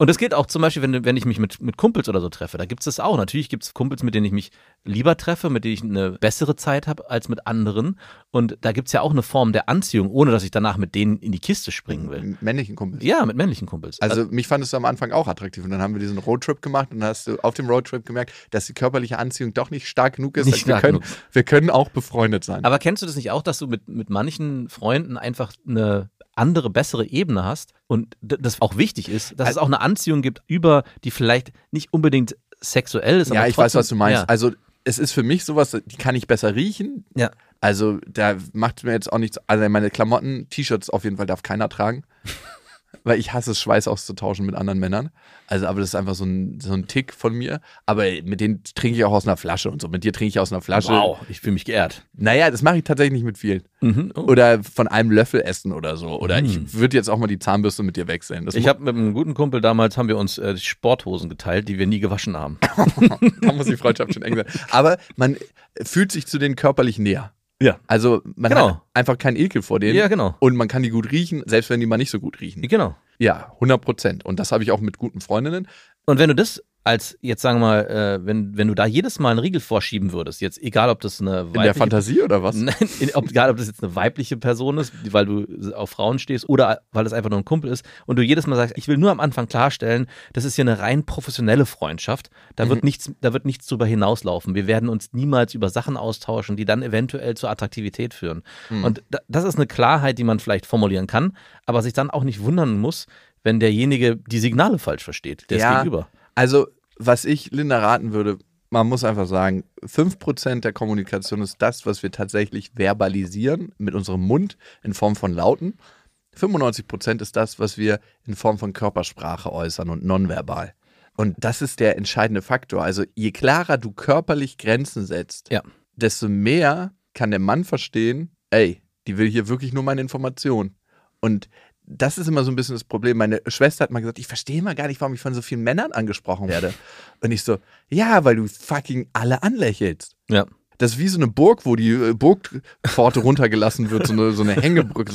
Und das geht auch zum Beispiel, wenn, wenn ich mich mit, mit Kumpels oder so treffe. Da gibt es das auch. Natürlich gibt es Kumpels, mit denen ich mich lieber treffe, mit denen ich eine bessere Zeit habe als mit anderen. Und da gibt es ja auch eine Form der Anziehung, ohne dass ich danach mit denen in die Kiste springen will. männlichen Kumpel. Ja, mit männlichen Kumpels. Also mich fandest du am Anfang auch attraktiv und dann haben wir diesen Roadtrip gemacht und dann hast du auf dem Roadtrip gemerkt, dass die körperliche Anziehung doch nicht stark genug ist. Nicht wir, stark können, genug. wir können auch befreundet sein. Aber kennst du das nicht auch, dass du mit, mit manchen Freunden einfach eine andere, bessere Ebene hast und das auch wichtig ist, dass es Also- auch eine Anziehung gibt über, die vielleicht nicht unbedingt sexuell ist, ja, ich weiß, trotzdem- was du meinst. Ja, Also es ist für mich sowas, die kann ich besser riechen. ja. Also da macht mir jetzt auch nichts. Also meine Klamotten, T-Shirts auf jeden Fall darf keiner tragen. Weil ich hasse es, Schweiß auszutauschen mit anderen Männern. Also, aber das ist einfach so ein, so ein Tick von mir. Aber mit denen trinke ich auch aus einer Flasche und so. Mit dir trinke ich aus einer Flasche. Wow, ich fühle mich geehrt. Naja, das mache ich tatsächlich nicht mit vielen. Mhm. Oh. Oder von einem Löffel essen oder so. Oder Mm. ich würde jetzt auch mal die Zahnbürste mit dir wechseln. Das Ich habe mit einem guten Kumpel damals haben wir uns äh, Sporthosen geteilt, die wir nie gewaschen haben. da muss die Freundschaft schon eng sein. Aber man fühlt sich zu denen körperlich näher. Ja. Also man Genau. hat einfach keinen Ekel vor denen. Ja, genau. Und man kann die gut riechen, selbst wenn die mal nicht so gut riechen. Genau. Ja, 100 Prozent. Und das habe ich auch mit guten Freundinnen. Und wenn du das als, jetzt sagen wir mal, äh, wenn, wenn du da jedes Mal einen Riegel vorschieben würdest, jetzt egal ob das eine In der weibliche Fantasie oder was? Nein, in, ob, egal, ob das jetzt eine weibliche Person ist, weil du auf Frauen stehst oder weil es einfach nur ein Kumpel ist und du jedes Mal sagst, ich will nur am Anfang klarstellen, das ist hier eine rein professionelle Freundschaft. Da Mhm. wird nichts, da wird nichts drüber hinauslaufen. Wir werden uns niemals über Sachen austauschen, die dann eventuell zur Attraktivität führen. Mhm. Und da, das ist eine Klarheit, die man vielleicht formulieren kann, aber sich dann auch nicht wundern muss, wenn derjenige die Signale falsch versteht, der Ja. Gegenüber. Also, was ich Linda raten würde, man muss einfach sagen, 5% der Kommunikation ist das, was wir tatsächlich verbalisieren mit unserem Mund in Form von Lauten. 95% ist das, was wir in Form von Körpersprache äußern und nonverbal. Und das ist der entscheidende Faktor. Also je klarer du körperlich Grenzen setzt, Ja. desto mehr kann der Mann verstehen, ey, die will hier wirklich nur meine Information. Und das ist immer so ein bisschen das Problem. Meine Schwester hat mal gesagt, ich verstehe mal gar nicht, warum ich von so vielen Männern angesprochen werde. Und ich so, ja, weil du fucking alle anlächelst. Ja. Das ist wie so eine Burg, wo die äh, Burgpforte runtergelassen wird, so eine, so eine Hängebrücke.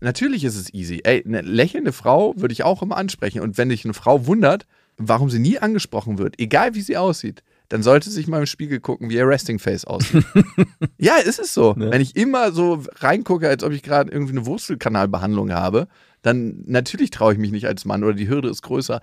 Natürlich ist es easy. Ey, eine lächelnde Frau würde ich auch immer ansprechen. Und wenn dich eine Frau wundert, warum sie nie angesprochen wird, egal wie sie aussieht, dann sollte sich mal im Spiegel gucken, wie ihr Resting Face aussieht. ja, es ist so. Ne? Wenn ich immer so reingucke, als ob ich gerade irgendwie eine Wurstelkanalbehandlung habe, dann natürlich traue ich mich nicht als Mann oder die Hürde ist größer.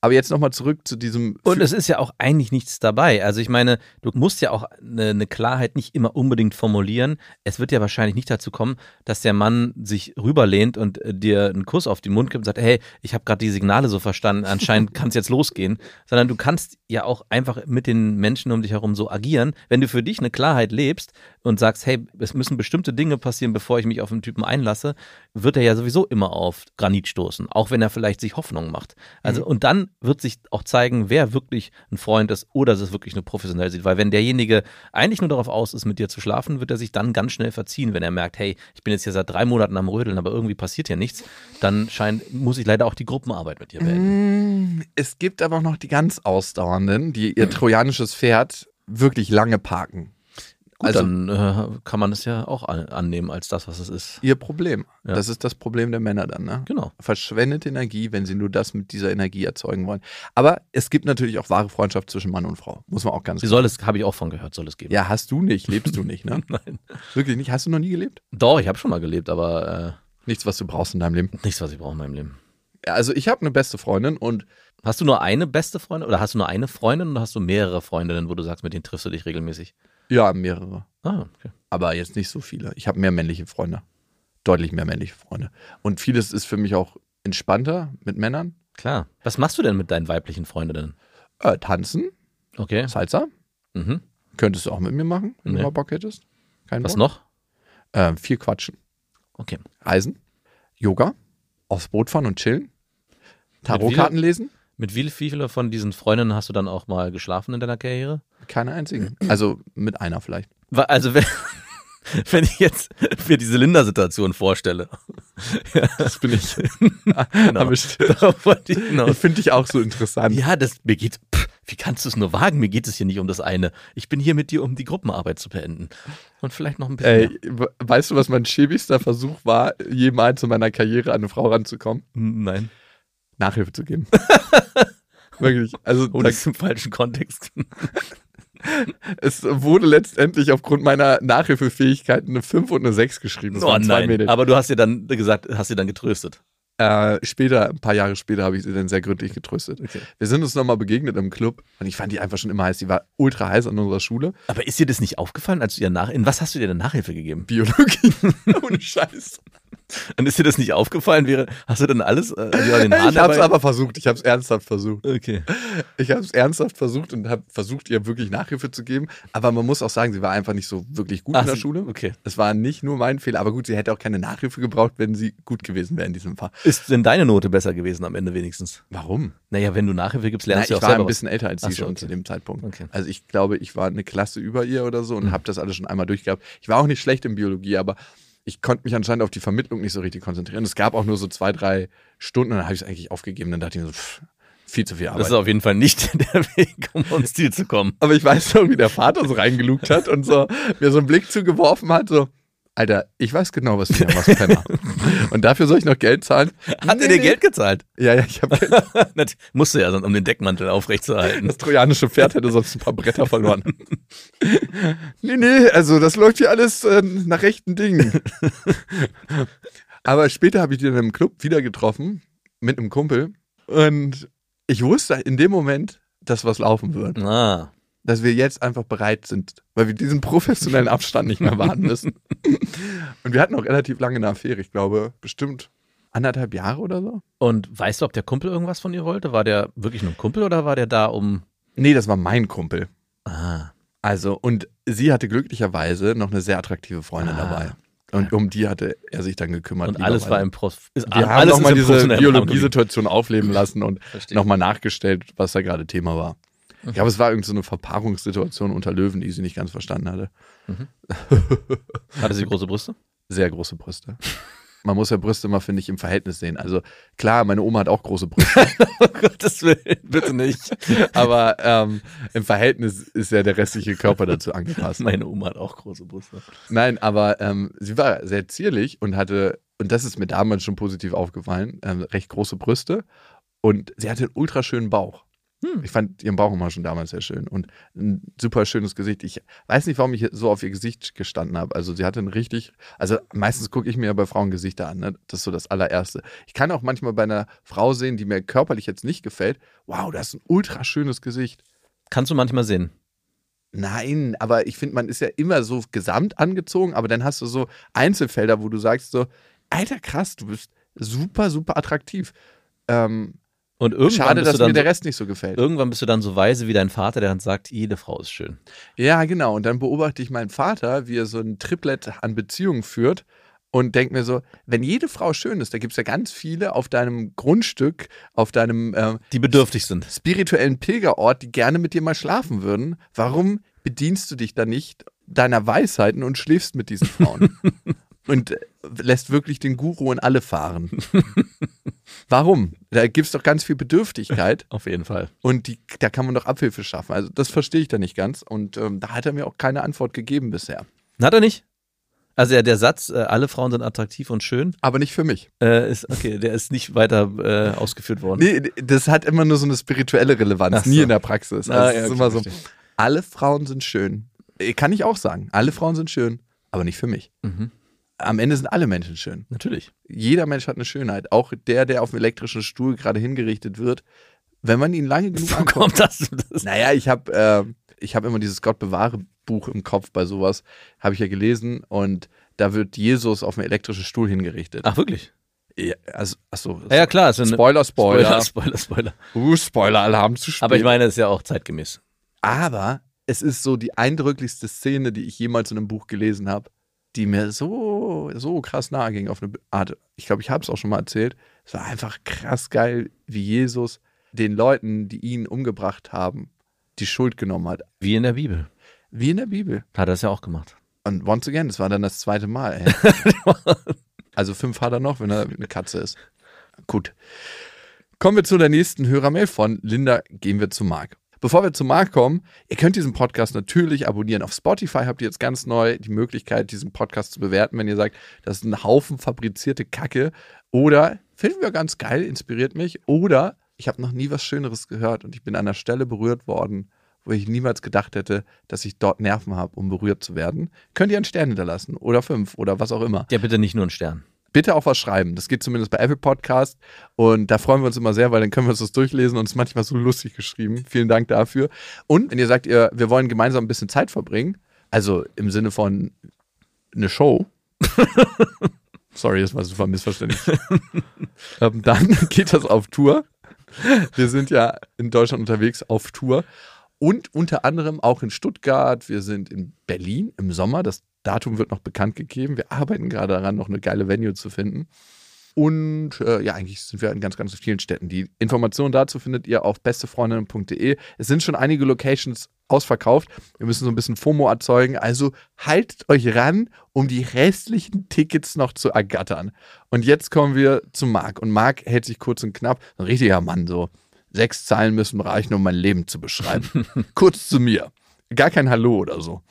Aber jetzt nochmal zurück zu diesem. Und es ist ja auch eigentlich nichts dabei. Also ich meine, du musst ja auch eine, eine, Klarheit nicht immer unbedingt formulieren. Es wird ja wahrscheinlich nicht dazu kommen, dass der Mann sich rüberlehnt und äh, dir einen Kuss auf den Mund gibt und sagt, hey, ich habe gerade die Signale so verstanden, anscheinend kann es jetzt losgehen. Sondern du kannst ja auch einfach mit den Menschen um dich herum so agieren. Wenn du für dich eine Klarheit lebst und sagst, hey, es müssen bestimmte Dinge passieren, bevor ich mich auf einen Typen einlasse, wird er ja sowieso immer auf Granit stoßen, auch wenn er vielleicht sich Hoffnung macht. Also mhm. und dann wird sich auch zeigen, wer wirklich ein Freund ist oder es wirklich nur professionell sieht. Weil wenn derjenige eigentlich nur darauf aus ist, mit dir zu schlafen, wird er sich dann ganz schnell verziehen, wenn er merkt, hey, ich bin jetzt hier seit drei Monaten am Rödeln, aber irgendwie passiert ja nichts, dann scheint, muss ich leider auch die Gruppenarbeit mit dir beenden. Mm, es gibt aber auch noch die ganz Ausdauernden, die ihr trojanisches Pferd wirklich lange parken. Gut, also, dann äh, kann man es ja auch an, annehmen als das, was es ist. Ihr Problem. Ja. Das ist das Problem der Männer dann, ne? Genau. Verschwendet Energie, wenn sie nur das mit dieser Energie erzeugen wollen. Aber es gibt natürlich auch wahre Freundschaft zwischen Mann und Frau. Muss man auch ganz Sie soll es, habe ich auch von gehört, soll es geben. Ja, hast du nicht, lebst du nicht, ne? Nein. Wirklich nicht? Hast du noch nie gelebt? Doch, ich habe schon mal gelebt, aber. Äh, nichts, was du brauchst in deinem Leben. Nichts, was ich brauche in meinem Leben. Ja, also ich habe eine beste Freundin und. Hast du nur eine beste Freundin oder hast du nur eine Freundin oder hast du mehrere Freundinnen, wo du sagst, mit denen triffst du dich regelmäßig? Ja, mehrere. Ah, okay. Aber jetzt nicht so viele. Ich habe mehr männliche Freunde. Deutlich mehr männliche Freunde. Und vieles ist für mich auch entspannter mit Männern. Klar. Was machst du denn mit deinen weiblichen Freundinnen? Äh, tanzen. Okay. Salsa. Mhm. Könntest du auch mit mir machen, wenn nee. du mal Bock hättest. Kein Was Bock? noch? Äh, viel quatschen. Okay. Reisen. Yoga. Aufs Boot fahren und chillen. Tarotkarten lesen. Mit wie viele von diesen Freundinnen hast du dann auch mal geschlafen in deiner Karriere? Keine einzigen. Also mit einer vielleicht. Also wenn, wenn ich jetzt mir diese Linda-Situation vorstelle. Ja. Das bin ich. genau. ich ich finde dich auch so interessant. Ja, das mir geht. Pff, wie kannst du es nur wagen? Mir geht es hier nicht um das eine. Ich bin hier mit dir, um die Gruppenarbeit zu beenden. Und vielleicht noch ein bisschen. Ey, mehr. weißt du, was mein schäbigster Versuch war, jemals in meiner Karriere an eine Frau ranzukommen? Nein. Nachhilfe zu geben. Wirklich. Also, oh, das ist im falschen Kontext. Es wurde letztendlich aufgrund meiner Nachhilfefähigkeiten eine 5 und eine 6 geschrieben. Das oh nein, aber du hast dir dann gesagt, hast dir dann getröstet. Äh, später, ein paar Jahre später, habe ich sie dann sehr gründlich getröstet. Okay. Wir sind uns nochmal begegnet im Club und ich fand die einfach schon immer heiß. Die war ultra heiß an unserer Schule. Aber ist dir das nicht aufgefallen, als du ihr nach. In was hast du dir denn Nachhilfe gegeben? Biologie. Ohne Scheiß. Und ist dir das nicht aufgefallen? Wäre, hast du denn alles äh, den Haaren Ich habe es aber versucht. Ich habe es ernsthaft versucht. Okay. Ich habe es ernsthaft versucht und habe versucht, ihr wirklich Nachhilfe zu geben. Aber man muss auch sagen, sie war einfach nicht so wirklich gut Ach, in der Schule. Okay. Es war nicht nur mein Fehler. Aber gut, sie hätte auch keine Nachhilfe gebraucht, wenn sie gut gewesen wäre in diesem Fall. Ist denn deine Note besser gewesen am Ende wenigstens? Warum? Naja, wenn du Nachhilfe gibst, lernst Na, du auch selber Ich war ein bisschen älter als sie so, schon okay. zu dem Zeitpunkt. Okay. Also ich glaube, ich war eine Klasse über ihr oder so und mhm. habe das alles schon einmal durchgehabt. Ich war auch nicht schlecht in Biologie, aber ich konnte mich anscheinend auf die Vermittlung nicht so richtig konzentrieren. Es gab auch nur so zwei, drei Stunden, dann habe ich es eigentlich aufgegeben. Dann dachte ich mir so, pff, viel zu viel Arbeit. Das ist auf jeden Fall nicht der Weg, um ans Ziel zu kommen. Aber ich weiß noch, wie der Vater so reingelugt hat und so mir so einen Blick zugeworfen hat, so, Alter, ich weiß genau, was du machst, Penner. Und dafür soll ich noch Geld zahlen? Hat nee, er dir nee. Geld gezahlt? Ja, ja, ich habe Geld. Musste ja, um den Deckmantel aufrechtzuerhalten. Das trojanische Pferd hätte sonst ein paar Bretter verloren. nee, nee, also das läuft hier alles äh, nach rechten Dingen. Aber später habe ich dann im Club wieder getroffen mit einem Kumpel und ich wusste in dem Moment, dass was laufen wird. Ah dass wir jetzt einfach bereit sind, weil wir diesen professionellen Abstand nicht mehr warten müssen. Und wir hatten auch relativ lange eine Affäre, ich glaube, bestimmt anderthalb Jahre oder so. Und weißt du, ob der Kumpel irgendwas von ihr wollte? War der wirklich nur ein Kumpel oder war der da um. Nee, das war mein Kumpel. Ah. Also, und sie hatte glücklicherweise noch eine sehr attraktive Freundin ah. dabei. Und um die hatte er sich dann gekümmert. Und alles war im Prof. Wir haben nochmal diese Biologiesituation aufleben lassen und nochmal nachgestellt, was da gerade Thema war. Ich glaube, es war irgendeine so eine Verpaarungssituation unter Löwen, die sie nicht ganz verstanden hatte. Mhm. Hatte sie große Brüste? Sehr große Brüste. Man muss ja Brüste immer, finde ich, im Verhältnis sehen. Also klar, meine Oma hat auch große Brüste. oh Gottes Willen, bitte nicht. Aber ähm, im Verhältnis ist ja der restliche Körper dazu angepasst. Meine Oma hat auch große Brüste. Nein, aber ähm, sie war sehr zierlich und hatte, und das ist mir damals schon positiv aufgefallen, ähm, recht große Brüste. Und sie hatte einen ultraschönen Bauch. Ich fand ihren Bauch immer schon damals sehr schön und ein super schönes Gesicht. Ich weiß nicht, warum ich so auf ihr Gesicht gestanden habe. Also sie hatte ein richtig, also meistens gucke ich mir ja bei Frauen Gesichter an. Ne? Das ist so das allererste. Ich kann auch manchmal bei einer Frau sehen, die mir körperlich jetzt nicht gefällt. Wow, das ist ein ultra schönes Gesicht. Kannst du manchmal sehen. Nein, aber ich finde, man ist ja immer so gesamt angezogen, aber dann hast du so Einzelfelder, wo du sagst so, alter krass, du bist super, super attraktiv. Ähm, Und irgendwann schade, bist dass du dann mir der Rest nicht so gefällt. irgendwann bist du dann so weise wie dein Vater, der dann sagt, jede Frau ist schön. Ja, genau. Und dann beobachte ich meinen Vater, wie er so ein Triplett an Beziehungen führt und denke mir so, wenn jede Frau schön ist, da gibt es ja ganz viele auf deinem Grundstück, auf deinem ähm, Die bedürftig sind. spirituellen Pilgerort, die gerne mit dir mal schlafen würden. Warum bedienst du dich da nicht deiner Weisheiten und schläfst mit diesen Frauen? und lässt wirklich den Guru in alle fahren. Warum? Da gibt es doch ganz viel Bedürftigkeit Auf jeden Fall. und die, da kann man doch Abhilfe schaffen. Also das verstehe ich da nicht ganz und ähm, da hat er mir auch keine Antwort gegeben bisher. Hat er nicht? Also ja, der Satz, äh, alle Frauen sind attraktiv und schön, Aber nicht für mich. äh, ist okay, der ist nicht weiter äh, ausgeführt worden. Nee, das hat immer nur so eine spirituelle Relevanz, Ach so. nie in der Praxis. Also Ah, ja, ist okay, immer so, verstehe. alle Frauen sind schön. Äh, Kann ich auch sagen. Alle Frauen sind schön, aber nicht für mich. Mhm. Am Ende sind alle Menschen schön. Natürlich. Jeder Mensch hat eine Schönheit. Auch der, der auf dem elektrischen Stuhl gerade hingerichtet wird. Wenn man ihn lange genug Wo anguckt. kommt das? das Naja, ich habe äh, ich hab immer dieses Gott bewahre Buch im Kopf bei sowas. Habe ich ja gelesen und da wird Jesus auf dem elektrischen Stuhl hingerichtet. Ach, wirklich? Ja, also, achso. Ja, ja klar. Spoiler, Spoiler. Spoiler, Spoiler, Spoiler. Uh, Spoiler-Alarm zu spät. Aber ich meine, es ist ja auch zeitgemäß. Aber es ist so die eindrücklichste Szene, die ich jemals in einem Buch gelesen habe, die mir so, so krass nahe ging auf eine Art. Ich glaube, ich habe es auch schon mal erzählt. Es war einfach krass geil, wie Jesus den Leuten, die ihn umgebracht haben, die Schuld genommen hat. Wie in der Bibel. Wie in der Bibel. Hat er es ja auch gemacht. Und once again, das war dann das zweite Mal. Also fünf hat er noch, wenn er eine Katze ist. Gut. Kommen wir zu der nächsten Hörermail von Linda. Gehen wir zu Marc. Bevor wir zu Marc kommen, ihr könnt diesen Podcast natürlich abonnieren. Auf Spotify habt ihr jetzt ganz neu die Möglichkeit, diesen Podcast zu bewerten, wenn ihr sagt, das ist ein Haufen fabrizierte Kacke. Oder finden wir ganz geil, inspiriert mich. Oder ich habe noch nie was Schöneres gehört und ich bin an einer Stelle berührt worden, wo ich niemals gedacht hätte, dass ich dort Nerven habe, um berührt zu werden. Könnt ihr einen Stern hinterlassen oder fünf oder was auch immer. Ja, bitte nicht nur ein Stern. Bitte auch was schreiben. Das geht zumindest bei Apple Podcast. Und da freuen wir uns immer sehr, weil dann können wir uns das durchlesen und es ist manchmal so lustig geschrieben. Vielen Dank dafür. Und wenn ihr sagt, ihr, wir wollen gemeinsam ein bisschen Zeit verbringen, also im Sinne von eine Show. Sorry, das war super missverständlich. ähm, dann geht das auf Tour. Wir sind ja in Deutschland unterwegs auf Tour. Und unter anderem auch in Stuttgart. Wir sind in Berlin im Sommer. Das Datum wird noch bekannt gegeben. Wir arbeiten gerade daran, noch eine geile Venue zu finden. Und äh, ja, eigentlich sind wir in ganz, ganz vielen Städten. Die Informationen dazu findet ihr auf bestefreundinnen.de. Es sind schon einige Locations ausverkauft. Wir müssen so ein bisschen FOMO erzeugen. Also haltet euch ran, um die restlichen Tickets noch zu ergattern. Und jetzt kommen wir zu Marc. Und Marc hält sich kurz und knapp. Ein richtiger Mann, so. Sechs Zeilen müssen reichen, um mein Leben zu beschreiben. kurz zu mir. Gar kein Hallo oder so.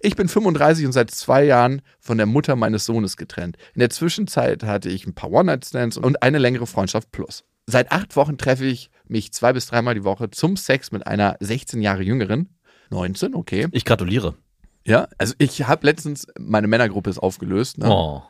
Ich bin 35 und seit zwei Jahren von der Mutter meines Sohnes getrennt. In der Zwischenzeit hatte ich ein paar One-Night-Stands und eine längere Freundschaft plus. Seit acht Wochen treffe ich mich zwei bis dreimal die Woche zum Sex mit einer 16 Jahre jüngeren. 19, okay. Ich gratuliere. Ja, also ich habe letztens, meine Männergruppe ist aufgelöst. Ne? Oh.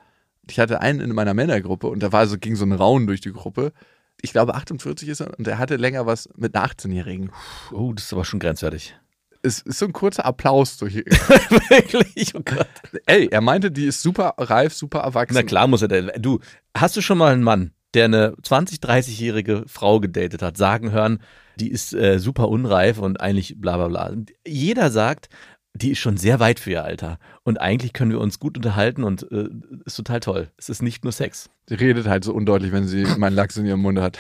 Ich hatte einen in meiner Männergruppe und da war so, ging so ein Raun durch die Gruppe. Ich glaube 48 ist er und er hatte länger was mit einer 18-Jährigen. oh, das ist aber schon grenzwertig. Es ist so ein kurzer Applaus durch. Wirklich? Oh Gott. Ey, er meinte, die ist super reif, super erwachsen. Na klar muss er denn. Du, hast du schon mal einen Mann, der eine 20-, 30-jährige Frau gedatet hat, sagen hören, die ist äh, super unreif und eigentlich bla bla bla. Jeder sagt, die ist schon sehr weit für ihr Alter. Und eigentlich können wir uns gut unterhalten und äh, ist total toll. Es ist nicht nur Sex. Sie redet halt so undeutlich, wenn sie meinen Lachs in ihrem Mund hat.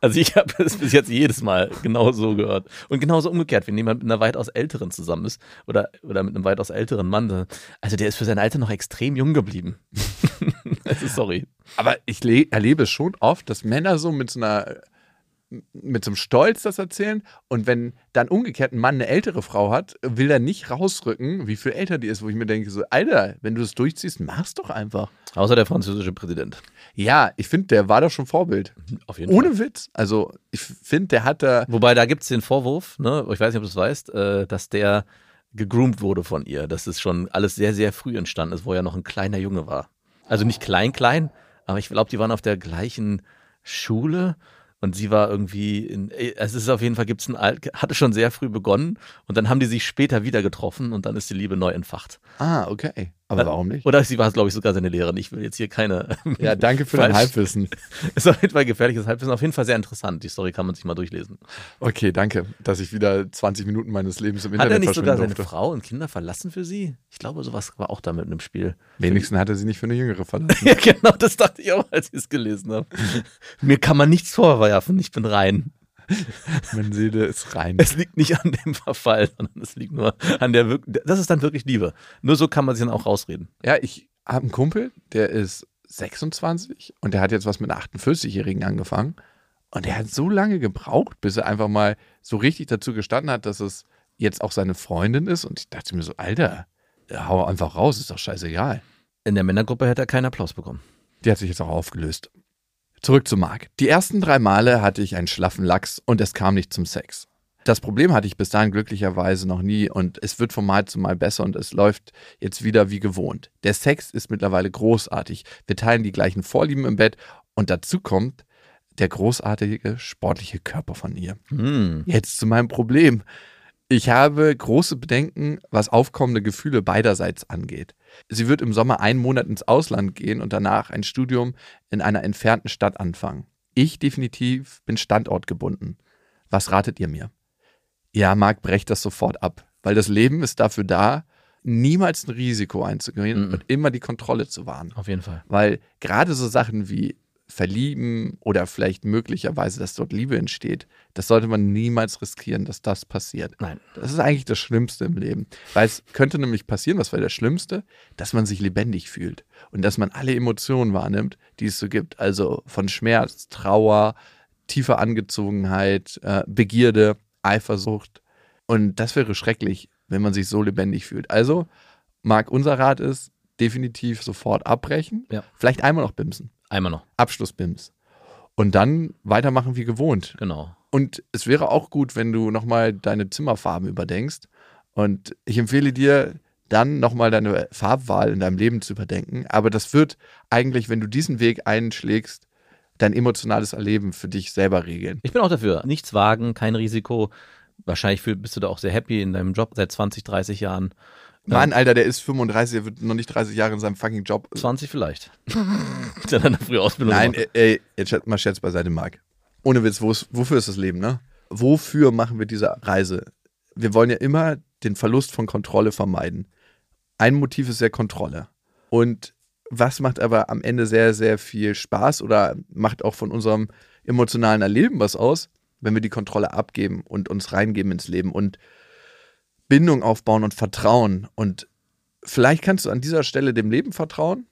Also ich habe es bis jetzt jedes Mal genau so gehört. Und genauso umgekehrt, wenn jemand mit einer weitaus älteren zusammen ist oder, oder mit einem weitaus älteren Mann, also der ist für sein Alter noch extrem jung geblieben. also sorry. Aber ich le- erlebe es schon oft, dass Männer so mit so einer mit so einem Stolz das erzählen. Und wenn dann umgekehrt ein Mann eine ältere Frau hat, will er nicht rausrücken, wie viel älter die ist, wo ich mir denke, so, Alter, wenn du das durchziehst, mach's doch einfach. Außer der französische Präsident. Ja, ich finde, der war doch schon Vorbild. Auf jeden Ohne Witz. Also, ich finde, der hat da. Wobei, da gibt es den Vorwurf, ne, ich weiß nicht, ob du es weißt, äh, dass der gegroomt wurde von ihr. Dass es schon alles sehr, sehr früh entstanden ist, wo er noch ein kleiner Junge war. Also nicht klein, klein, aber ich glaube, die waren auf der gleichen Schule und sie war irgendwie in, es ist auf jeden Fall gibt's ein Alt, hatte schon sehr früh begonnen und dann haben die sich später wieder getroffen und dann ist die Liebe neu entfacht. Ah, okay. Aber warum nicht? Oder sie war, glaube ich, sogar seine Lehrerin. Ich will jetzt hier keine. Ja, danke für dein. Halbwissen. Ist auf jeden Fall gefährliches Halbwissen. Auf jeden Fall sehr interessant. Die Story kann man sich mal durchlesen. Okay, danke, dass ich wieder 20 Minuten meines Lebens im Hat Internet er nicht sogar seine durfte. Frau und Kinder verlassen für sie? Ich glaube, sowas war auch da mit einem Spiel. Wenigstens hat er sie nicht für eine Jüngere verlassen. Ja, genau, das dachte ich auch, als ich es gelesen habe. Mir kann man nichts vorwerfen, ich bin rein. Meine Seele ist rein. Es liegt nicht an dem Verfall, sondern es liegt nur an der Wirk Das ist dann wirklich Liebe. Nur so kann man sich dann auch rausreden. Ja, ich habe einen Kumpel, der ist 26 und der hat jetzt was mit einer 48-Jährigen angefangen. Und der hat so lange gebraucht, bis er einfach mal so richtig dazu gestanden hat, dass es jetzt auch seine Freundin ist. Und ich dachte mir so, Alter, hau einfach raus, ist doch scheißegal. In der Männergruppe hätte er keinen Applaus bekommen. Die hat sich jetzt auch aufgelöst. Zurück zu Marc. Die ersten drei Male hatte ich einen schlaffen Lachs und es kam nicht zum Sex. Das Problem hatte ich bis dahin glücklicherweise noch nie und es wird von Mal zu Mal besser und es läuft jetzt wieder wie gewohnt. Der Sex ist mittlerweile großartig. Wir teilen die gleichen Vorlieben im Bett und dazu kommt der großartige sportliche Körper von ihr. Hm. Jetzt zu meinem Problem. Ich habe große Bedenken, was aufkommende Gefühle beiderseits angeht. Sie wird im Sommer einen Monat ins Ausland gehen und danach ein Studium in einer entfernten Stadt anfangen. Ich definitiv bin standortgebunden. Was ratet ihr mir? Ja, Marc, brecht das sofort ab, weil das Leben ist dafür da, niemals ein Risiko einzugehen Mhm. und immer die Kontrolle zu wahren. Auf jeden Fall. Weil gerade so Sachen wie verlieben oder vielleicht möglicherweise, dass dort Liebe entsteht, das sollte man niemals riskieren, dass das passiert. Nein. Das ist eigentlich das Schlimmste im Leben. Weil es könnte nämlich passieren, was wäre das Schlimmste, dass man sich lebendig fühlt und dass man alle Emotionen wahrnimmt, die es so gibt. Also von Schmerz, Trauer, tiefer Angezogenheit, äh, Begierde, Eifersucht. Und das wäre schrecklich, wenn man sich so lebendig fühlt. Also, Marc, unser Rat ist, definitiv sofort abbrechen. Ja. Vielleicht einmal noch bimsen. Einmal noch. Abschlussbims. Und dann weitermachen wie gewohnt. Genau. Und es wäre auch gut, wenn du nochmal deine Zimmerfarben überdenkst. Und ich empfehle dir, dann nochmal deine Farbwahl in deinem Leben zu überdenken. Aber das wird eigentlich, wenn du diesen Weg einschlägst, dein emotionales Erleben für dich selber regeln. Ich bin auch dafür. Nichts wagen, kein Risiko. Wahrscheinlich bist du da auch sehr happy in deinem Job seit 20, 30 Jahren. Mann, Alter, der ist 35, der wird noch nicht 30 Jahre in seinem fucking Job. 20 vielleicht. Hat eine frühe Ausbildung Nein, ey, ey, jetzt mal Scherz beiseite, Marc. Ohne Witz, wofür ist das Leben, ne? Wofür machen wir diese Reise? Wir wollen ja immer den Verlust von Kontrolle vermeiden. Ein Motiv ist ja Kontrolle. Und was macht aber am Ende sehr, sehr viel Spaß oder macht auch von unserem emotionalen Erleben was aus, wenn wir die Kontrolle abgeben und uns reingeben ins Leben und Bindung aufbauen und Vertrauen. Und vielleicht kannst du an dieser Stelle dem Leben vertrauen,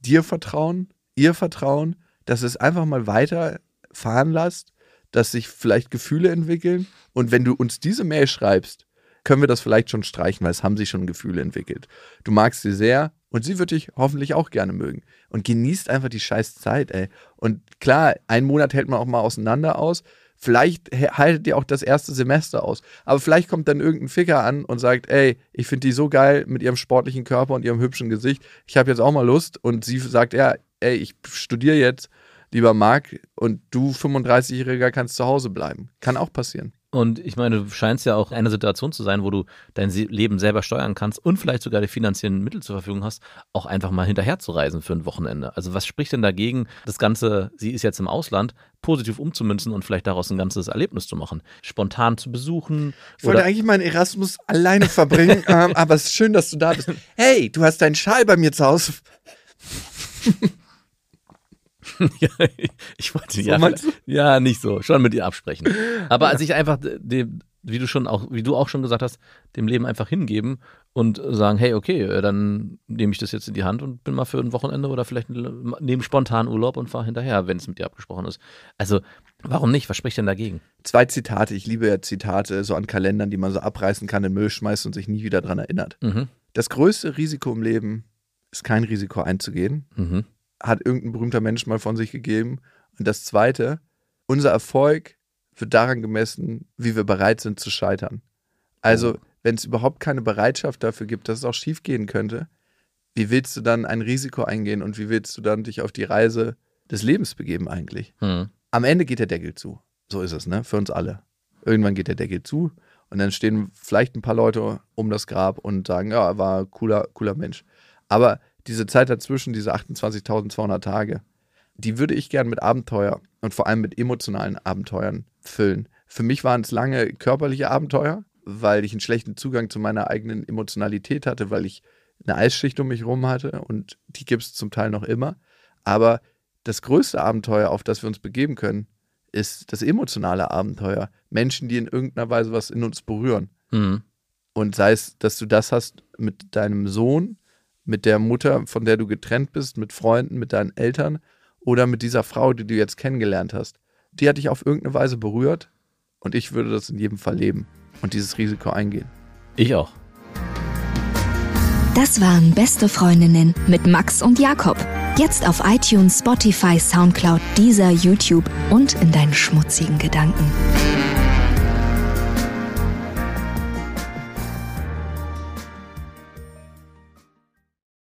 dir vertrauen, ihr vertrauen, dass es einfach mal weiter fahren lasst, dass sich vielleicht Gefühle entwickeln. Und wenn du uns diese Mail schreibst, können wir das vielleicht schon streichen, weil es haben sich schon Gefühle entwickelt. Du magst sie sehr und sie wird dich hoffentlich auch gerne mögen. Und genießt einfach die scheiß Zeit, ey. Und klar, einen Monat hält man auch mal auseinander aus. Vielleicht haltet ihr auch das erste Semester aus. Aber vielleicht kommt dann irgendein Ficker an und sagt, ey, ich finde die so geil mit ihrem sportlichen Körper und ihrem hübschen Gesicht. Ich habe jetzt auch mal Lust. Und sie sagt, ja, ey, ich studiere jetzt, lieber Marc, und du 35-Jähriger kannst zu Hause bleiben. Kann auch passieren. Und ich meine, du scheinst ja auch in einer Situation zu sein, wo du dein Leben selber steuern kannst und vielleicht sogar die finanziellen Mittel zur Verfügung hast, auch einfach mal hinterher zu reisen für ein Wochenende. Also was spricht denn dagegen, das Ganze, sie ist jetzt im Ausland, positiv umzumünzen und vielleicht daraus ein ganzes Erlebnis zu machen? Spontan zu besuchen Ich wollte eigentlich meinen Erasmus alleine verbringen, ähm, aber es ist schön, dass du da bist. Hey, du hast deinen Schal bei mir zu Hause. ja, ich wollte So ja, ja nicht so, schon mit ihr absprechen. Aber als ich einfach die, wie du schon auch, wie du auch schon gesagt hast, dem Leben einfach hingeben und sagen, hey, okay, äh, dann nehme ich das jetzt in die Hand und bin mal für ein Wochenende oder vielleicht nehme spontan Urlaub und fahre hinterher, wenn es mit dir abgesprochen ist. Also, warum nicht? Was spricht denn dagegen? Zwei Zitate. Ich liebe ja Zitate so an Kalendern, die man so abreißen kann, in den Müll schmeißt und sich nie wieder dran erinnert. Mhm. Das größte Risiko im Leben ist kein Risiko einzugehen. Mhm. Hat irgendein berühmter Mensch mal von sich gegeben. Und das zweite, unser Erfolg wird daran gemessen, wie wir bereit sind zu scheitern. Also, wenn es überhaupt keine Bereitschaft dafür gibt, dass es auch schief gehen könnte, wie willst du dann ein Risiko eingehen und wie willst du dann dich auf die Reise des Lebens begeben eigentlich? Mhm. Am Ende geht der Deckel zu. So ist es, ne? Für uns alle. Irgendwann geht der Deckel zu und dann stehen vielleicht ein paar Leute um das Grab und sagen, ja, er war ein cooler, cooler Mensch. Aber diese Zeit dazwischen, diese 28.200 Tage, die würde ich gern mit Abenteuer und vor allem mit emotionalen Abenteuern füllen. Für mich waren es lange körperliche Abenteuer, weil ich einen schlechten Zugang zu meiner eigenen Emotionalität hatte, weil ich eine Eisschicht um mich herum hatte und die gibt es zum Teil noch immer. Aber das größte Abenteuer, auf das wir uns begeben können, ist das emotionale Abenteuer. Menschen, die in irgendeiner Weise was in uns berühren. Mhm. Und sei es, dass du das hast mit deinem Sohn, mit der Mutter, von der du getrennt bist, mit Freunden, mit deinen Eltern oder mit dieser Frau, die du jetzt kennengelernt hast. Die hat dich auf irgendeine Weise berührt und ich würde das in jedem Fall leben und dieses Risiko eingehen. Ich auch. Das waren Beste Freundinnen mit Max und Jakob. Jetzt auf iTunes, Spotify, Soundcloud, dieser YouTube und in deinen schmutzigen Gedanken.